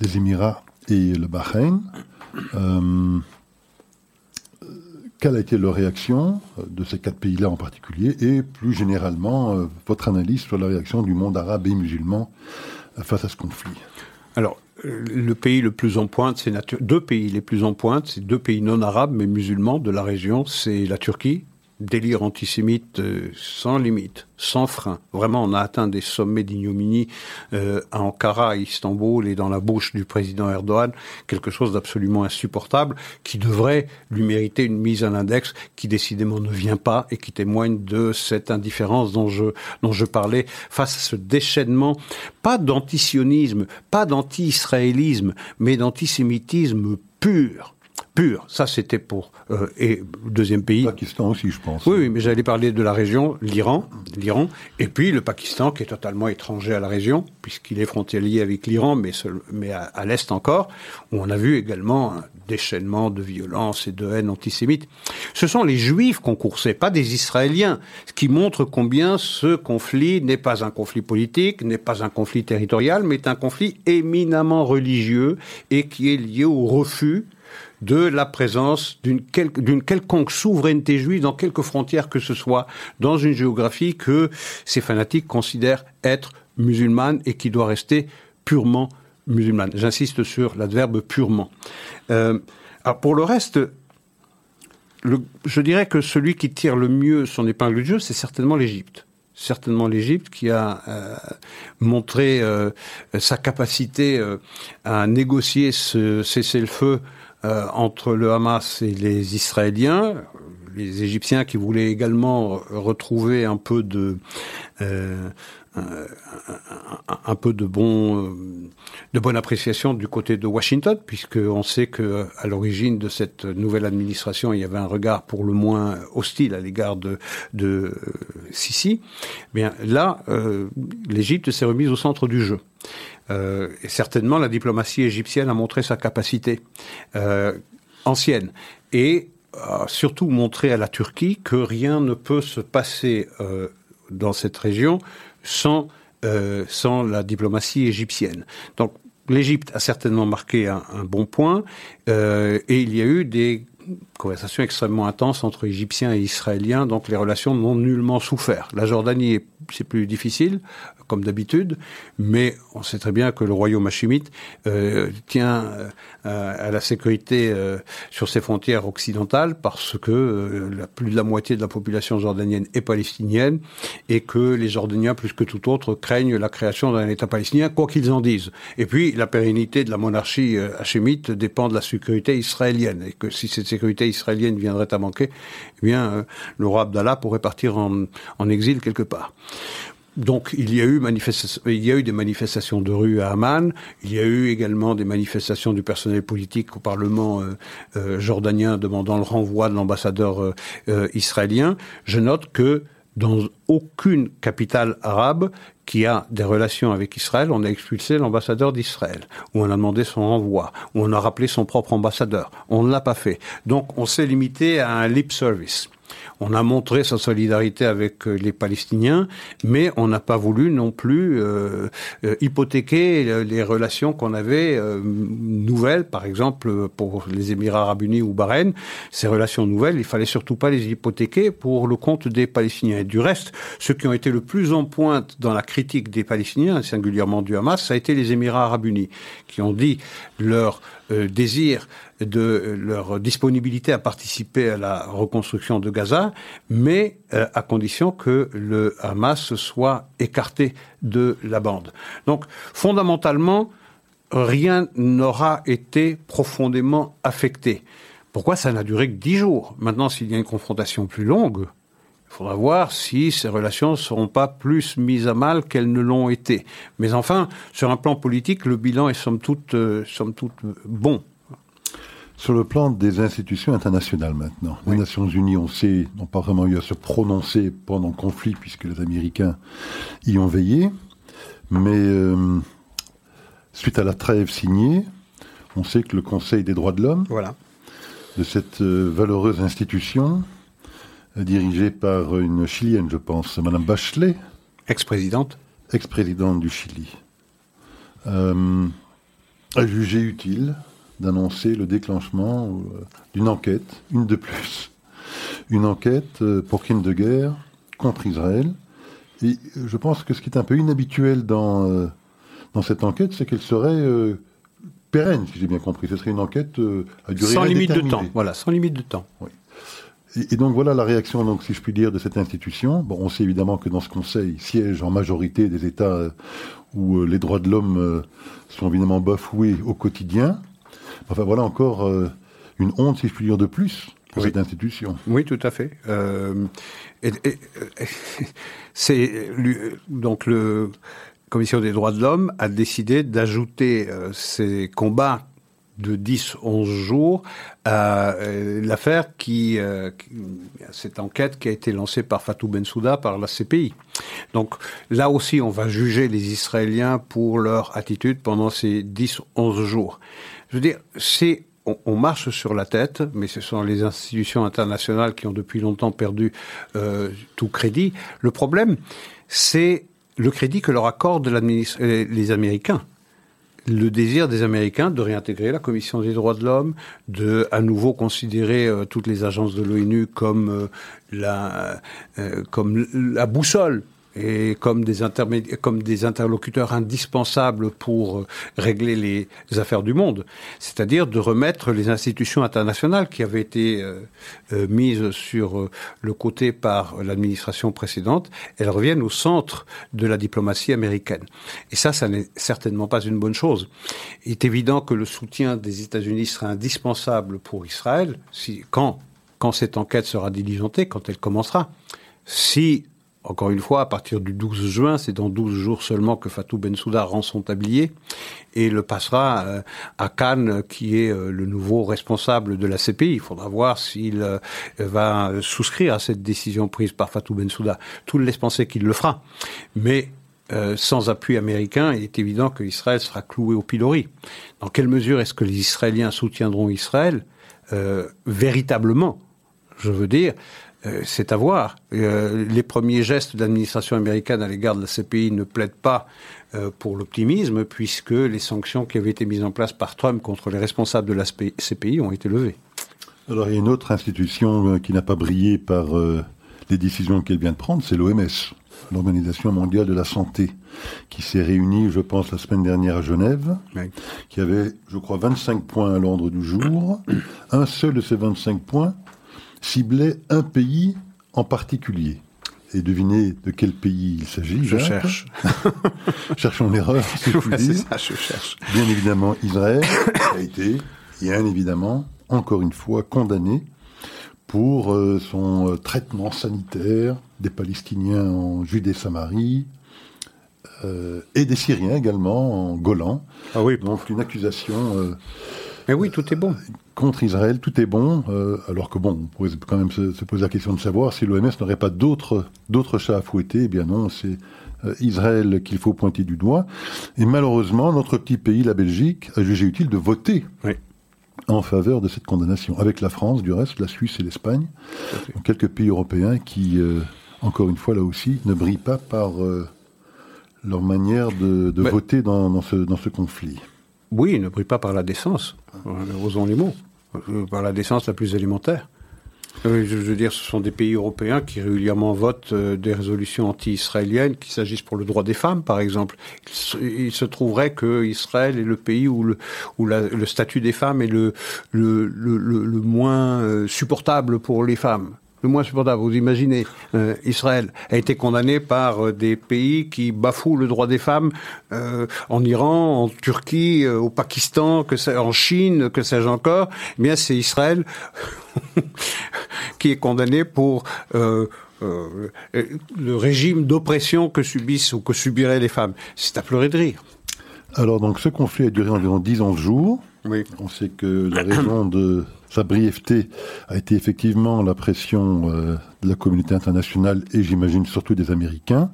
les Émirats et le Bahreïn. Euh, quelle a été leur réaction euh, de ces quatre pays-là en particulier et plus généralement euh, votre analyse sur la réaction du monde arabe et musulman euh, face à ce conflit? Alors, le pays le plus en pointe, c'est deux pays les plus en pointe, c'est deux pays non arabes mais musulmans de la région, c'est la Turquie délire antisémite euh, sans limite, sans frein. Vraiment, on a atteint des sommets d'ignominie euh, à Ankara, à Istanbul et dans la bouche du président Erdogan, quelque chose d'absolument insupportable qui devrait lui mériter une mise à l'index qui décidément ne vient pas et qui témoigne de cette indifférence dont je, dont je parlais face à ce déchaînement, pas d'antisionisme, pas d'anti-israélisme, mais d'antisémitisme pur pur. Ça, c'était pour euh, et deuxième pays. Pakistan aussi, je pense. Oui, oui mais j'allais parler de la région, l'Iran, l'Iran, et puis le Pakistan qui est totalement étranger à la région puisqu'il est frontalier avec l'Iran, mais mais à, l'est encore, où on a vu également un déchaînement de violence et de haine antisémite. Ce sont les Juifs qu'on coursait, pas des Israéliens, ce qui montre combien ce conflit n'est pas un conflit politique, n'est pas un conflit territorial, mais est un conflit éminemment religieux et qui est lié au refus de la présence d'une quelconque souveraineté juive dans quelque frontière que ce soit, dans une géographie que ces fanatiques considèrent être musulmane et qui doit rester purement musulmane. J'insiste sur l'adverbe purement. Euh, pour le reste, je dirais que celui qui tire le mieux son épingle du jeu, c'est certainement l'Égypte certainement l'Égypte, qui a euh, montré euh, sa capacité à négocier ce cessez-le-feu euh, entre le Hamas et les Israéliens, les Égyptiens qui voulaient également retrouver un peu de euh, bon de bonne appréciation du côté de Washington, puisque on sait que à l'origine de cette nouvelle administration, il y avait un regard pour le moins hostile à l'égard de Sisi. Bien là, euh, l'Égypte s'est remise au centre du jeu. Euh, et certainement, la diplomatie égyptienne a montré sa capacité euh, ancienne et a surtout montré à la Turquie que rien ne peut se passer euh, dans cette région sans sans la diplomatie égyptienne. Donc l'Égypte a certainement marqué un, bon point et il y a eu des conversation extrêmement intense entre Égyptiens et Israéliens, donc les relations n'ont nullement souffert. La Jordanie, c'est plus difficile, comme d'habitude, mais on sait très bien que le royaume hachimite euh, tient euh, à la sécurité euh, sur ses frontières occidentales parce que plus de la moitié de la population jordanienne est palestinienne et que les Jordaniens, plus que tout autre, craignent la création d'un État palestinien, quoi qu'ils en disent. Et puis, la pérennité de la monarchie hachémite dépend de la sécurité israélienne et que si cette sécurité israélienne viendrait à manquer, eh bien, le roi Abdallah pourrait partir en exil quelque part. Donc il y a eu il y a eu des manifestations de rue à Amman. Il y a eu également des manifestations du personnel politique au Parlement euh, euh, jordanien demandant le renvoi de l'ambassadeur euh, israélien. Je note que dans aucune capitale arabe qui a des relations avec Israël, on a expulsé l'ambassadeur d'Israël, ou on a demandé son renvoi, ou on a rappelé son propre ambassadeur. On ne l'a pas fait. Donc on s'est limité à un lip service. On a montré sa solidarité avec euh, les Palestiniens, mais on n'a pas voulu non plus euh, euh, hypothéquer les relations qu'on avait nouvelles, par exemple pour les Émirats arabes unis ou Bahreïn. Ces relations nouvelles, il fallait surtout pas les hypothéquer pour le compte des Palestiniens. Et du reste, ceux qui ont été le plus en pointe dans la critique des Palestiniens, singulièrement du Hamas, ça a été les Émirats arabes unis, qui ont dit leur désir de leur disponibilité à participer à la reconstruction de Gaza, mais euh, à condition que le Hamas soit écarté de la bande. Donc, fondamentalement, rien n'aura été profondément affecté. Pourquoi ça n'a duré que dix jours? Maintenant, s'il y a une confrontation plus longue, il faudra voir si ces relations ne seront pas plus mises à mal qu'elles ne l'ont été. Mais enfin, sur un plan politique, le bilan est somme toute, euh, somme toute bon. Sur le plan des institutions internationales maintenant, les Nations Unies, on sait, n'ont pas vraiment eu à se prononcer pendant le conflit puisque les Américains y ont veillé. Mais euh, suite à la trêve signée, on sait que le Conseil des droits de l'homme, voilà. de cette euh, valeureuse institution, dirigée par une Chilienne, je pense, Madame Bachelet, ex-présidente, ex-présidente du Chili, euh, a jugé utile d'annoncer le déclenchement euh, d'une enquête, une de plus, une enquête euh, pour crime de guerre contre Israël. Et je pense que ce qui est un peu inhabituel dans, euh, dans cette enquête, c'est qu'elle serait pérenne, si j'ai bien compris. Ce serait une enquête à durée Sans limite de temps, voilà, sans limite de temps. Oui. Et, donc voilà la réaction, donc, si je puis dire, de cette institution. Bon, on sait évidemment que dans ce Conseil siègent en majorité des États où les droits de l'homme sont évidemment bafoués au quotidien. Enfin voilà encore euh, une honte, si je puis dire, de plus pour cette institution. Oui, tout à fait. Euh, c'est donc le Commission des droits de l'homme a décidé d'ajouter euh, ces combats de 10-11 jours à l'affaire qui, cette enquête qui a été lancée par Fatou Bensouda par la CPI. Donc là aussi, on va juger les Israéliens pour leur attitude pendant ces 10-11 jours. Je veux dire, c'est on, marche sur la tête, mais ce sont les institutions internationales qui ont depuis longtemps perdu euh, tout crédit. Le problème, c'est le crédit que leur accordent euh, les Américains le désir des Américains de réintégrer la Commission des droits de l'homme, de à nouveau considérer euh, toutes les agences de l'ONU comme la comme la boussole et comme des, interlocuteurs indispensables pour euh, régler les affaires du monde, c'est-à-dire de remettre les institutions internationales qui avaient été euh, euh, mises sur le côté par l'administration précédente, elles reviennent au centre de la diplomatie américaine. Et ça, ça n'est certainement pas une bonne chose. Il est évident que le soutien des États-Unis sera indispensable pour Israël quand, quand cette enquête sera diligentée, quand elle commencera. Si encore une fois, à partir du 12 juin, c'est dans 12 jours seulement que Fatou Bensouda rend son tablier et le passera euh, à Cannes, qui est euh, le nouveau responsable de la CPI. Il faudra voir s'il euh, va souscrire à cette décision prise par Fatou Bensouda. Tout le laisse penser qu'il le fera. Mais sans appui américain, il est évident qu'Israël sera cloué au pilori. Dans quelle mesure est-ce que les Israéliens soutiendront Israël? Véritablement Je veux dire, euh, c'est à voir. Euh, les premiers gestes de l'administration américaine à l'égard de la CPI ne plaident pas euh, pour l'optimisme, puisque les sanctions qui avaient été mises en place par Trump contre les responsables de la CPI ont été levées. Alors il y a une autre institution qui n'a pas brillé par les décisions qu'elle vient de prendre, c'est l'OMS, l'Organisation mondiale de la santé, qui s'est réunie, je pense, la semaine dernière à Genève, qui avait, je crois, 25 points à l'ordre du jour. Un seul de ces 25 points ciblait un pays en particulier. Et devinez de quel pays il s'agit. Je cherche. Cherchons l'erreur. ça, je cherche. Bien évidemment, Israël a été, bien évidemment, encore une fois, condamné pour euh, son euh, traitement sanitaire des Palestiniens en Judée-Samarie euh, et des Syriens également en Golan. Ah oui. Donc une accusation. Mais oui, tout est bon. Contre Israël, tout est bon, alors que bon, on pourrait quand même se, poser la question de savoir si l'OMS n'aurait pas d'autres d'autres chats à fouetter. Eh bien non, c'est Israël qu'il faut pointer du doigt. Et malheureusement, notre petit pays, la Belgique, a jugé utile de voter oui en faveur de cette condamnation, avec la France, du reste, la Suisse et l'Espagne, quelques pays européens qui, euh, encore une fois, là aussi, ne brillent pas par euh, leur manière de, voter dans, ce, dans ce conflit. Oui, ils ne brillent pas par la décence, osons les mots, euh, par la décence la plus élémentaire. Oui, je veux dire, ce sont des pays européens qui régulièrement votent euh, des résolutions anti-israéliennes, qu'il s'agisse pour le droit des femmes, par exemple. Il se, trouverait que Israël est le pays où le, statut des femmes est le, moins euh, supportable pour les femmes le moins supportable. Vous imaginez, euh, Israël a été condamné par euh, des pays qui bafouent le droit des femmes euh, en Iran, en Turquie, au Pakistan, que en Chine, que sais-je encore. Eh bien, c'est Israël qui est condamné pour le régime d'oppression que subissent ou que subiraient les femmes. C'est à pleurer de rire. Alors, donc, ce conflit a duré environ 10 jours. Oui. On sait que la raison de sa brièveté a été effectivement la pression euh, de la communauté internationale et j'imagine surtout des Américains.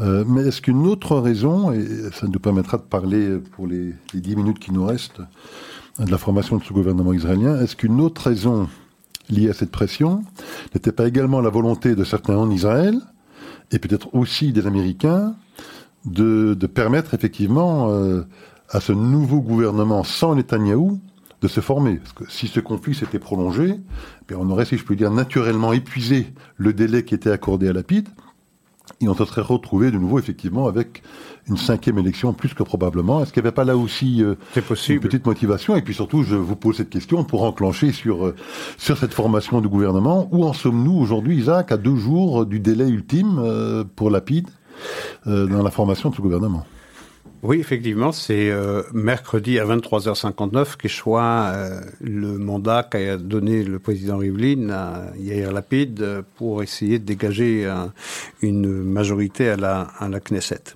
Euh, mais est-ce qu'une autre raison, et ça nous permettra de parler pour les, dix minutes qui nous restent de la formation de ce gouvernement israélien, est-ce qu'une autre raison liée à cette pression n'était pas également la volonté de certains en Israël, et peut-être aussi des Américains, de, permettre effectivement euh, à ce nouveau gouvernement sans Netanyahou de se former. Parce que si ce conflit s'était prolongé, eh on aurait, si je peux dire, naturellement épuisé le délai qui était accordé à Lapide, et on se serait retrouvé de nouveau effectivement avec une cinquième élection plus que probablement. Est-ce qu'il n'y avait pas là aussi euh, une petite motivation? Et puis surtout, je vous pose cette question pour enclencher sur euh, sur cette formation du gouvernement. Où en sommes-nous aujourd'hui, Isaac, à deux jours du délai ultime euh, pour Lapide dans la formation de ce gouvernement? Oui, effectivement, c'est euh, mercredi à 23h59 qu'échoit euh, le mandat qu'a donné le président Rivlin à Yair Lapide pour essayer de dégager une majorité à la, à la Knesset.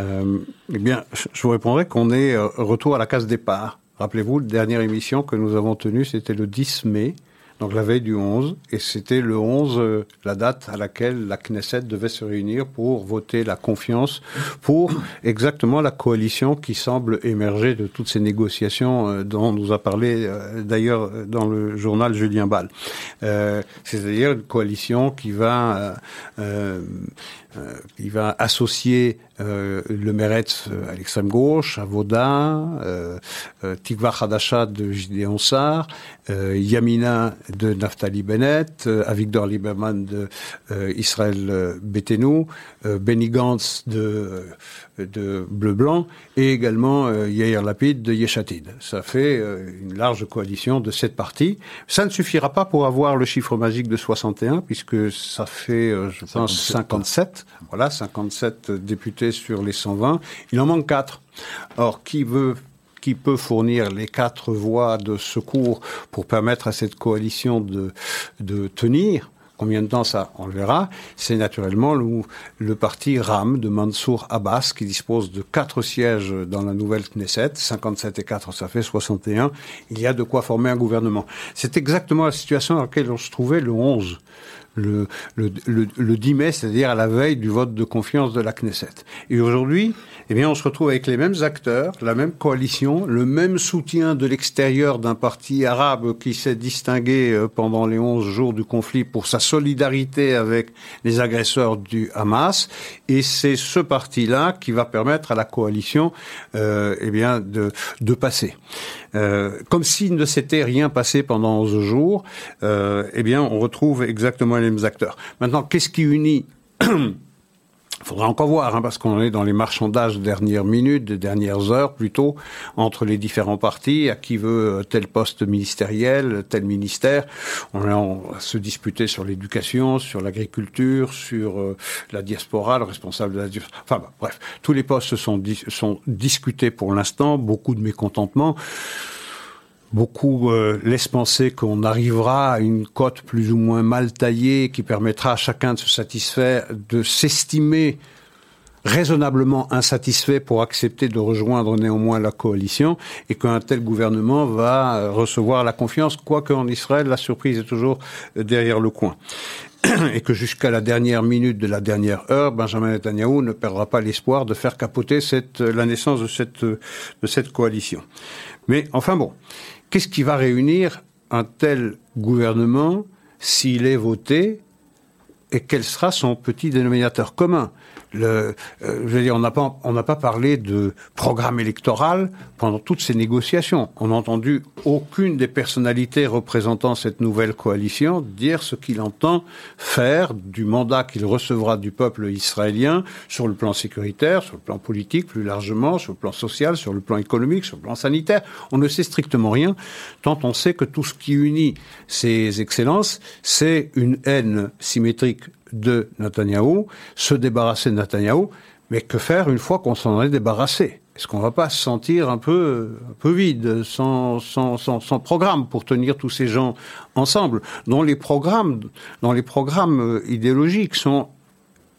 Euh, eh bien, je vous répondrai qu'on est retour à la case départ. Rappelez-vous, la dernière émission que nous avons tenue, c'était le 10 mai donc la veille du 11, et c'était le 11, euh, la date à laquelle la Knesset devait se réunir pour voter la confiance pour exactement la coalition qui semble émerger de toutes ces négociations euh, dont nous a parlé euh, d'ailleurs dans le journal Julien Ball. C'est-à-dire une coalition qui va euh, il va associer euh, le Meretz euh, à l'extrême gauche, à Vaudin, euh, Tikva Hadasha de Gideon Sar, Yamina de Naftali Bennett, Avigdor Lieberman de Israël Betenu, Benny Gantz de de bleu-blanc et également euh, Yair Lapid de Yeshatid. Ça fait euh, une large coalition de sept partis. Ça ne suffira pas pour avoir le chiffre magique de 61 puisque ça fait, euh, je pense, 57. Voilà, 57 députés sur les 120. Il en manque quatre. Or, qui veut qui peut fournir les quatre voies de secours pour permettre à cette coalition de, de tenir? Combien de temps ça On le verra. C'est naturellement le, parti RAM de Mansour Abbas qui dispose de quatre sièges dans la nouvelle Knesset. 57 et 4, ça fait 61. Il y a de quoi former un gouvernement. C'est exactement la situation dans laquelle on se trouvait le 11 le, le, le, 10 mai, c'est-à-dire à la veille du vote de confiance de la Knesset. Et aujourd'hui, eh bien, on se retrouve avec les mêmes acteurs, la même coalition, le même soutien de l'extérieur d'un parti arabe qui s'est distingué euh, pendant les 11 jours du conflit pour sa solidarité avec les agresseurs du Hamas. Et c'est ce parti-là qui va permettre à la coalition, euh, eh bien, de, de passer. Comme s'il ne s'était rien passé pendant 11 jours, eh bien, on retrouve exactement les mêmes acteurs. Maintenant, qu'est-ce qui unit faudra encore voir, hein, parce qu'on est dans les marchandages de dernière minute, de dernières heures plutôt, entre les différents partis, à qui veut euh, tel poste ministériel, tel ministère. On va se disputer sur l'éducation, sur l'agriculture, sur euh, la diaspora, le responsable de la diaspora. Enfin bref, tous les postes sont, sont discutés pour l'instant, beaucoup de mécontentement. Beaucoup euh, laissent penser qu'on arrivera à une cote plus ou moins mal taillée qui permettra à chacun de se satisfaire, de s'estimer raisonnablement insatisfait pour accepter de rejoindre néanmoins la coalition et qu'un tel gouvernement va euh, recevoir la confiance, quoique en Israël, la surprise est toujours euh, derrière le coin. Et que jusqu'à la dernière minute de la dernière heure, Benjamin Netanyahu ne perdra pas l'espoir de faire capoter cette, la naissance de cette, de cette coalition. Mais enfin bon, Qu'est-ce qui va réunir un tel gouvernement s'il est voté et quel sera son petit dénominateur commun? Le, euh, on n'a pas, on n'a pas parlé de programme électoral pendant toutes ces négociations. On n'a entendu aucune des personnalités représentant cette nouvelle coalition dire ce qu'il entend faire du mandat qu'il recevra du peuple israélien sur le plan sécuritaire, sur le plan politique plus largement, sur le plan social, sur le plan économique, sur le plan sanitaire. On ne sait strictement rien, tant on sait que tout ce qui unit ces excellences, c'est une haine symétrique de Netanyahou, se débarrasser de Netanyahou, mais que faire une fois qu'on s'en est débarrassé? Est-ce qu'on ne va pas se sentir un peu, un peu vide, sans, sans, sans, programme pour tenir tous ces gens ensemble, dont les programmes, dont les programmes euh, idéologiques sont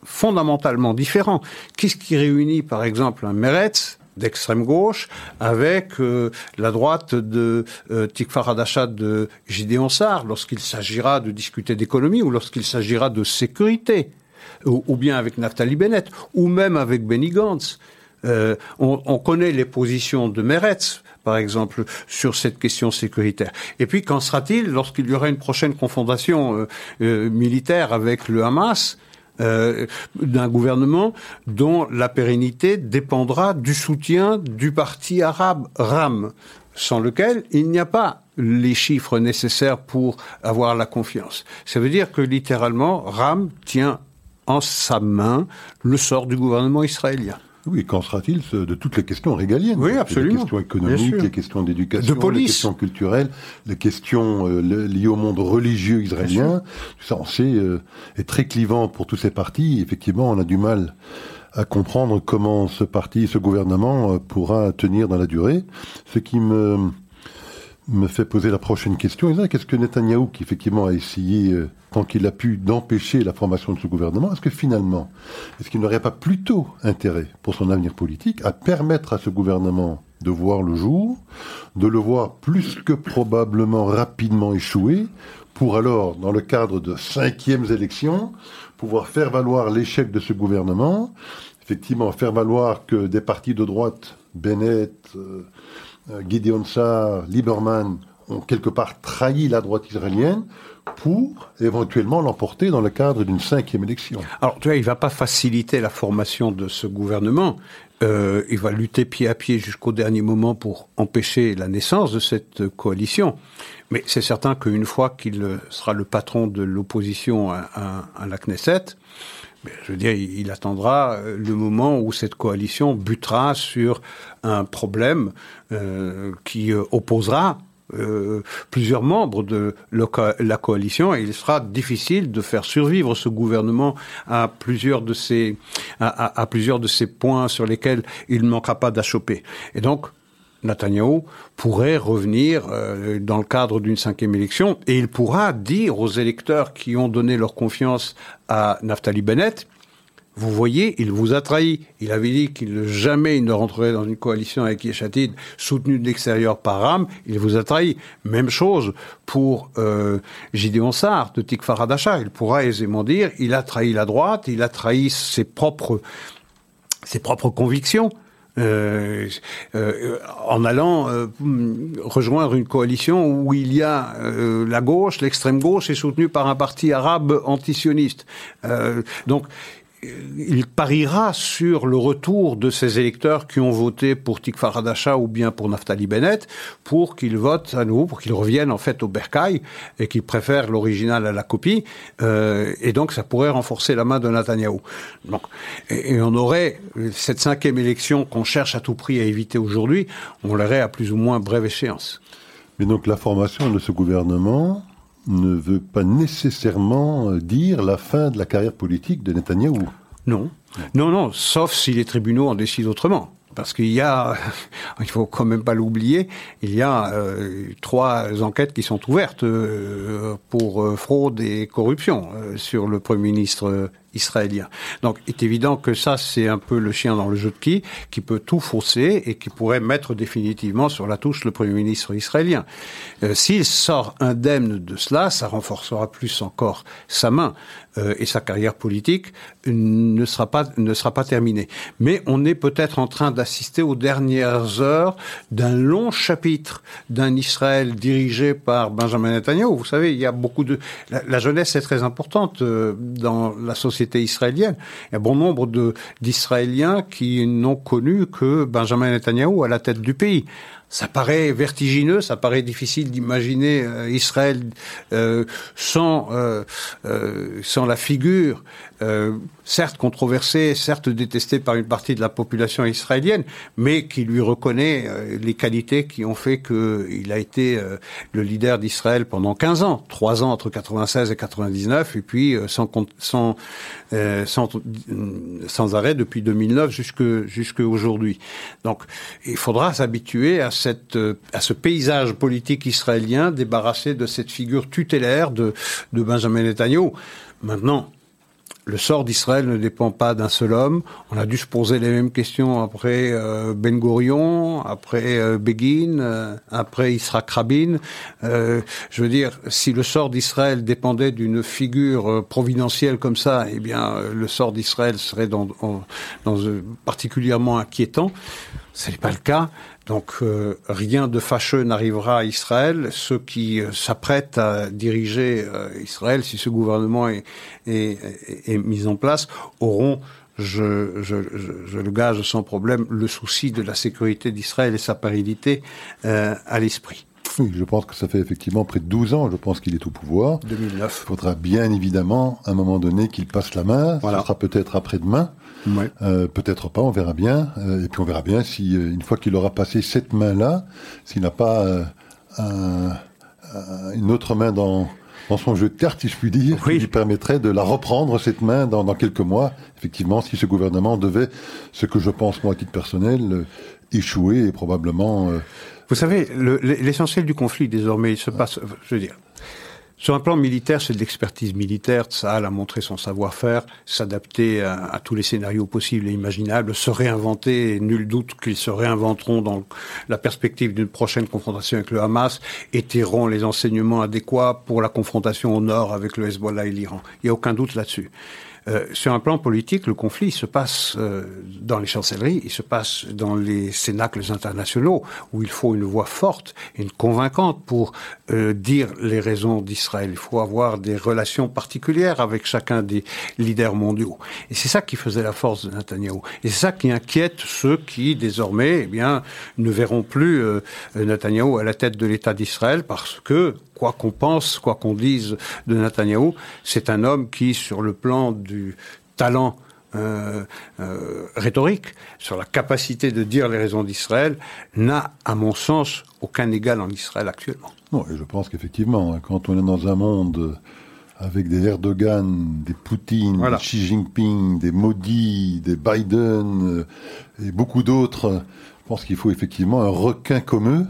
fondamentalement différents. Qu'est-ce qui réunit, par exemple, un Meretz d'extrême gauche avec euh, la droite de euh, Tikfar de Gideon Sar lorsqu'il s'agira de discuter d'économie ou lorsqu'il s'agira de sécurité ou, bien avec Naftali Bennett ou même avec Benny Gantz. Euh, on, on, connaît les positions de Meretz, par exemple, sur cette question sécuritaire. Et puis, qu'en sera-t-il lorsqu'il y aura une prochaine confrontation euh, militaire avec le Hamas? Euh, d'un gouvernement dont la pérennité dépendra du soutien du parti arabe RAM, sans lequel il n'y a pas les chiffres nécessaires pour avoir la confiance. Ça veut dire que littéralement, RAM tient en sa main le sort du gouvernement israélien. Oui, qu'en sera-t-il de toutes les questions régaliennes? Oui, absolument. Les questions économiques, les questions d'éducation, les questions culturelles, les questions euh, liées au monde religieux israélien. Tout ça, on sait, euh, est très clivant pour tous ces partis. Effectivement, on a du mal à comprendre comment ce parti, ce gouvernement euh, pourra tenir dans la durée. Ce qui me me fait poser la prochaine question. Qu'est-ce que Netanyahou, qui effectivement a essayé, euh, tant qu'il a pu, d'empêcher la formation de ce gouvernement, est-ce que finalement, est-ce qu'il n'aurait pas plutôt intérêt, pour son avenir politique, à permettre à ce gouvernement de voir le jour, de le voir plus que probablement rapidement échouer, pour alors, dans le cadre de cinquièmes élections, pouvoir faire valoir l'échec de ce gouvernement, effectivement faire valoir que des partis de droite, Bennett, euh, Gideon Sar, Lieberman ont quelque part trahi la droite israélienne pour éventuellement l'emporter dans le cadre d'une cinquième élection. Alors, tu vois, il va pas faciliter la formation de ce gouvernement. Euh, il va lutter pied à pied jusqu'au dernier moment pour empêcher la naissance de cette coalition. Mais c'est certain qu'une fois qu'il sera le patron de l'opposition à, la Knesset, je veux dire, il attendra euh, le moment où cette coalition butera sur un problème euh, qui euh, opposera plusieurs membres de la coalition et il sera difficile de faire survivre ce gouvernement à plusieurs de ces plusieurs de ces points sur lesquels il ne manquera pas d'achoper. Et donc Netanyahu pourrait revenir euh, dans le cadre d'une cinquième élection et il pourra dire aux électeurs qui ont donné leur confiance à Naftali Bennett, vous voyez, il vous a trahi. Il avait dit qu'il jamais ne rentrerait dans une coalition avec Yeshatid soutenue de l'extérieur par Ram. Il vous a trahi. Même chose pour euh, Gideon de Tikfar Hadasha. Il pourra aisément dire il a trahi la droite, il a trahi ses propres convictions. Euh, euh, en allant euh, rejoindre une coalition où il y a euh, la gauche, l'extrême gauche est soutenue par un parti arabe antisioniste. donc il pariera sur le retour de ces électeurs qui ont voté pour Tikva Radasha ou bien pour Naftali Bennett pour qu'ils votent à nouveau, pour qu'ils reviennent en fait au Bercail et qu'ils préfèrent l'original à la copie. Euh, et donc ça pourrait renforcer la main de Netanyahou. Donc, et, on aurait cette cinquième élection qu'on cherche à tout prix à éviter aujourd'hui, on l'aurait à plus ou moins brève échéance. Mais donc la formation de ce gouvernement ne veut pas nécessairement dire la fin de la carrière politique de Netanyahou. Non. Non, non, sauf si les tribunaux en décident autrement. Parce qu'il y a, il faut quand même pas l'oublier, il y a euh, trois enquêtes qui sont ouvertes euh, pour euh, fraude et corruption sur le Premier ministre israélien. Donc, il est évident que ça, c'est un peu le chien dans le jeu de qui, qui peut tout fausser et qui pourrait mettre définitivement sur la touche le Premier ministre israélien. Euh, S'il sort indemne de cela, ça renforcera plus encore sa main euh, et sa carrière politique ne sera pas ne sera pas terminée. Mais on est peut-être en train d'assister aux dernières heures d'un long chapitre d'un Israël dirigé par Benjamin Netanyahu. Vous savez, il y a beaucoup de la, jeunesse est très importante euh, dans la société israélienne. Il y a bon nombre d'Israéliens qui n'ont connu que Benjamin Netanyahu à la tête du pays ça paraît vertigineux, ça paraît difficile d'imaginer euh, Israël euh, euh, sans la figure, certes controversée, certes détestée par une partie de la population israélienne, mais qui lui reconnaît les qualités qui ont fait qu'il a été le leader d'Israël pendant 15 ans, trois ans entre 96 et 99, et puis sans arrêt depuis 2009 jusque jusque aujourd'hui. Donc il faudra s'habituer euh, à ce paysage politique israélien débarrassé de cette figure tutélaire de, de Benjamin Netanyahu. Maintenant, le sort d'Israël ne dépend pas d'un seul homme. On a dû se poser les mêmes questions après euh, Ben Gurion, après euh, Begin, euh, après Israq Rabin. je veux dire, si le sort d'Israël dépendait d'une figure providentielle comme ça, eh bien, le sort d'Israël serait dans, particulièrement inquiétant. Ce n'est pas le cas. Donc euh, rien de fâcheux n'arrivera à Israël. Ceux qui euh, s'apprêtent à diriger euh, Israël, si ce gouvernement est, est, est, mis en place, auront, je, je, je, le gage sans problème, le souci de la sécurité d'Israël et sa pérennité à l'esprit. Oui, je pense que ça fait effectivement près de 12 ans, je pense qu'il est au pouvoir. 2009. Il faudra bien évidemment, à un moment donné, qu'il passe la main. Voilà. Ce sera peut-être après-demain. Euh, peut-être pas, on verra bien. Euh, et puis on verra bien si, euh, une fois qu'il aura passé cette main-là, s'il n'a pas une autre main dans, dans son jeu de cartes, si je puis dire, qui lui permettrait de la reprendre, cette main, dans, dans, quelques mois. Effectivement, si ce gouvernement devait, ce que je pense, moi, à titre personnel, échouer et probablement... Vous savez, l'essentiel du conflit, désormais, il se passe... Je veux dire, sur un plan militaire, c'est de l'expertise militaire. Ça a montré son savoir-faire, s'adapter à, tous les scénarios possibles et imaginables, se réinventer. Nul doute qu'ils se réinventeront dans la perspective d'une prochaine confrontation avec le Hamas et tireront les enseignements adéquats pour la confrontation au nord avec le Hezbollah et l'Iran. Il n'y a aucun doute là-dessus. Euh, sur un plan politique, le conflit se passe euh, dans les chancelleries, il se passe dans les cénacles internationaux, où il faut une voix forte une convaincante pour euh, dire les raisons d'Israël. Il faut avoir des relations particulières avec chacun des leaders mondiaux. Et c'est ça qui faisait la force de Netanyahu. Et c'est ça qui inquiète ceux qui, désormais, eh bien, ne verront plus Netanyahu à la tête de l'État d'Israël parce que, quoi qu'on pense, quoi qu'on dise de Netanyahou, c'est un homme qui, sur le plan du talent euh, euh, rhétorique, sur la capacité de dire les raisons d'Israël, n'a, à mon sens, aucun égal en Israël actuellement. Non, et je pense qu'effectivement, hein, quand on est dans un monde avec des Erdogan, des Poutine, des Xi Jinping, des Modi, des Biden euh, et beaucoup d'autres, je pense qu'il faut effectivement un requin comme eux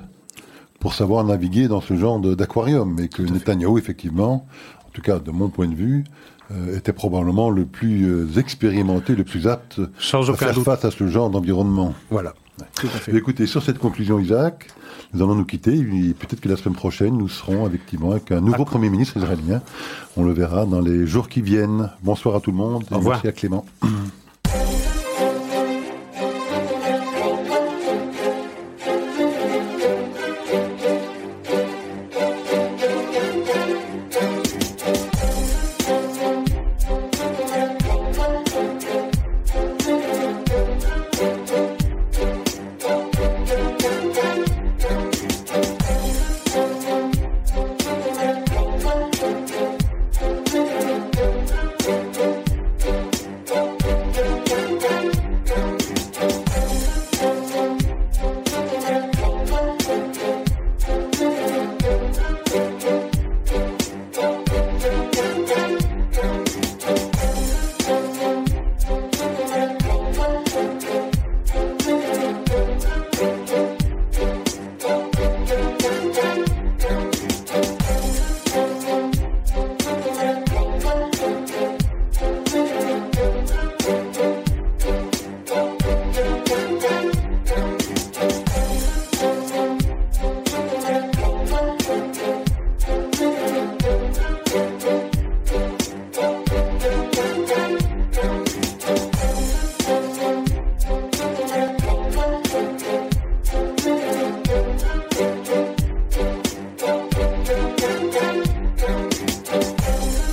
pour savoir naviguer dans ce genre d'aquarium. Et que Netanyahou, effectivement, en tout cas de mon point de vue, euh, était probablement le plus euh, expérimenté, le plus apte Sans à faire face à ce genre d'environnement. Voilà. Tout à fait. Écoutez, sur cette conclusion, Isaac, nous allons nous quitter. Peut-être que la semaine prochaine, nous serons effectivement avec un nouveau Premier ministre israélien. On le verra dans les jours qui viennent. Bonsoir à tout le monde. Au revoir. merci à Clément.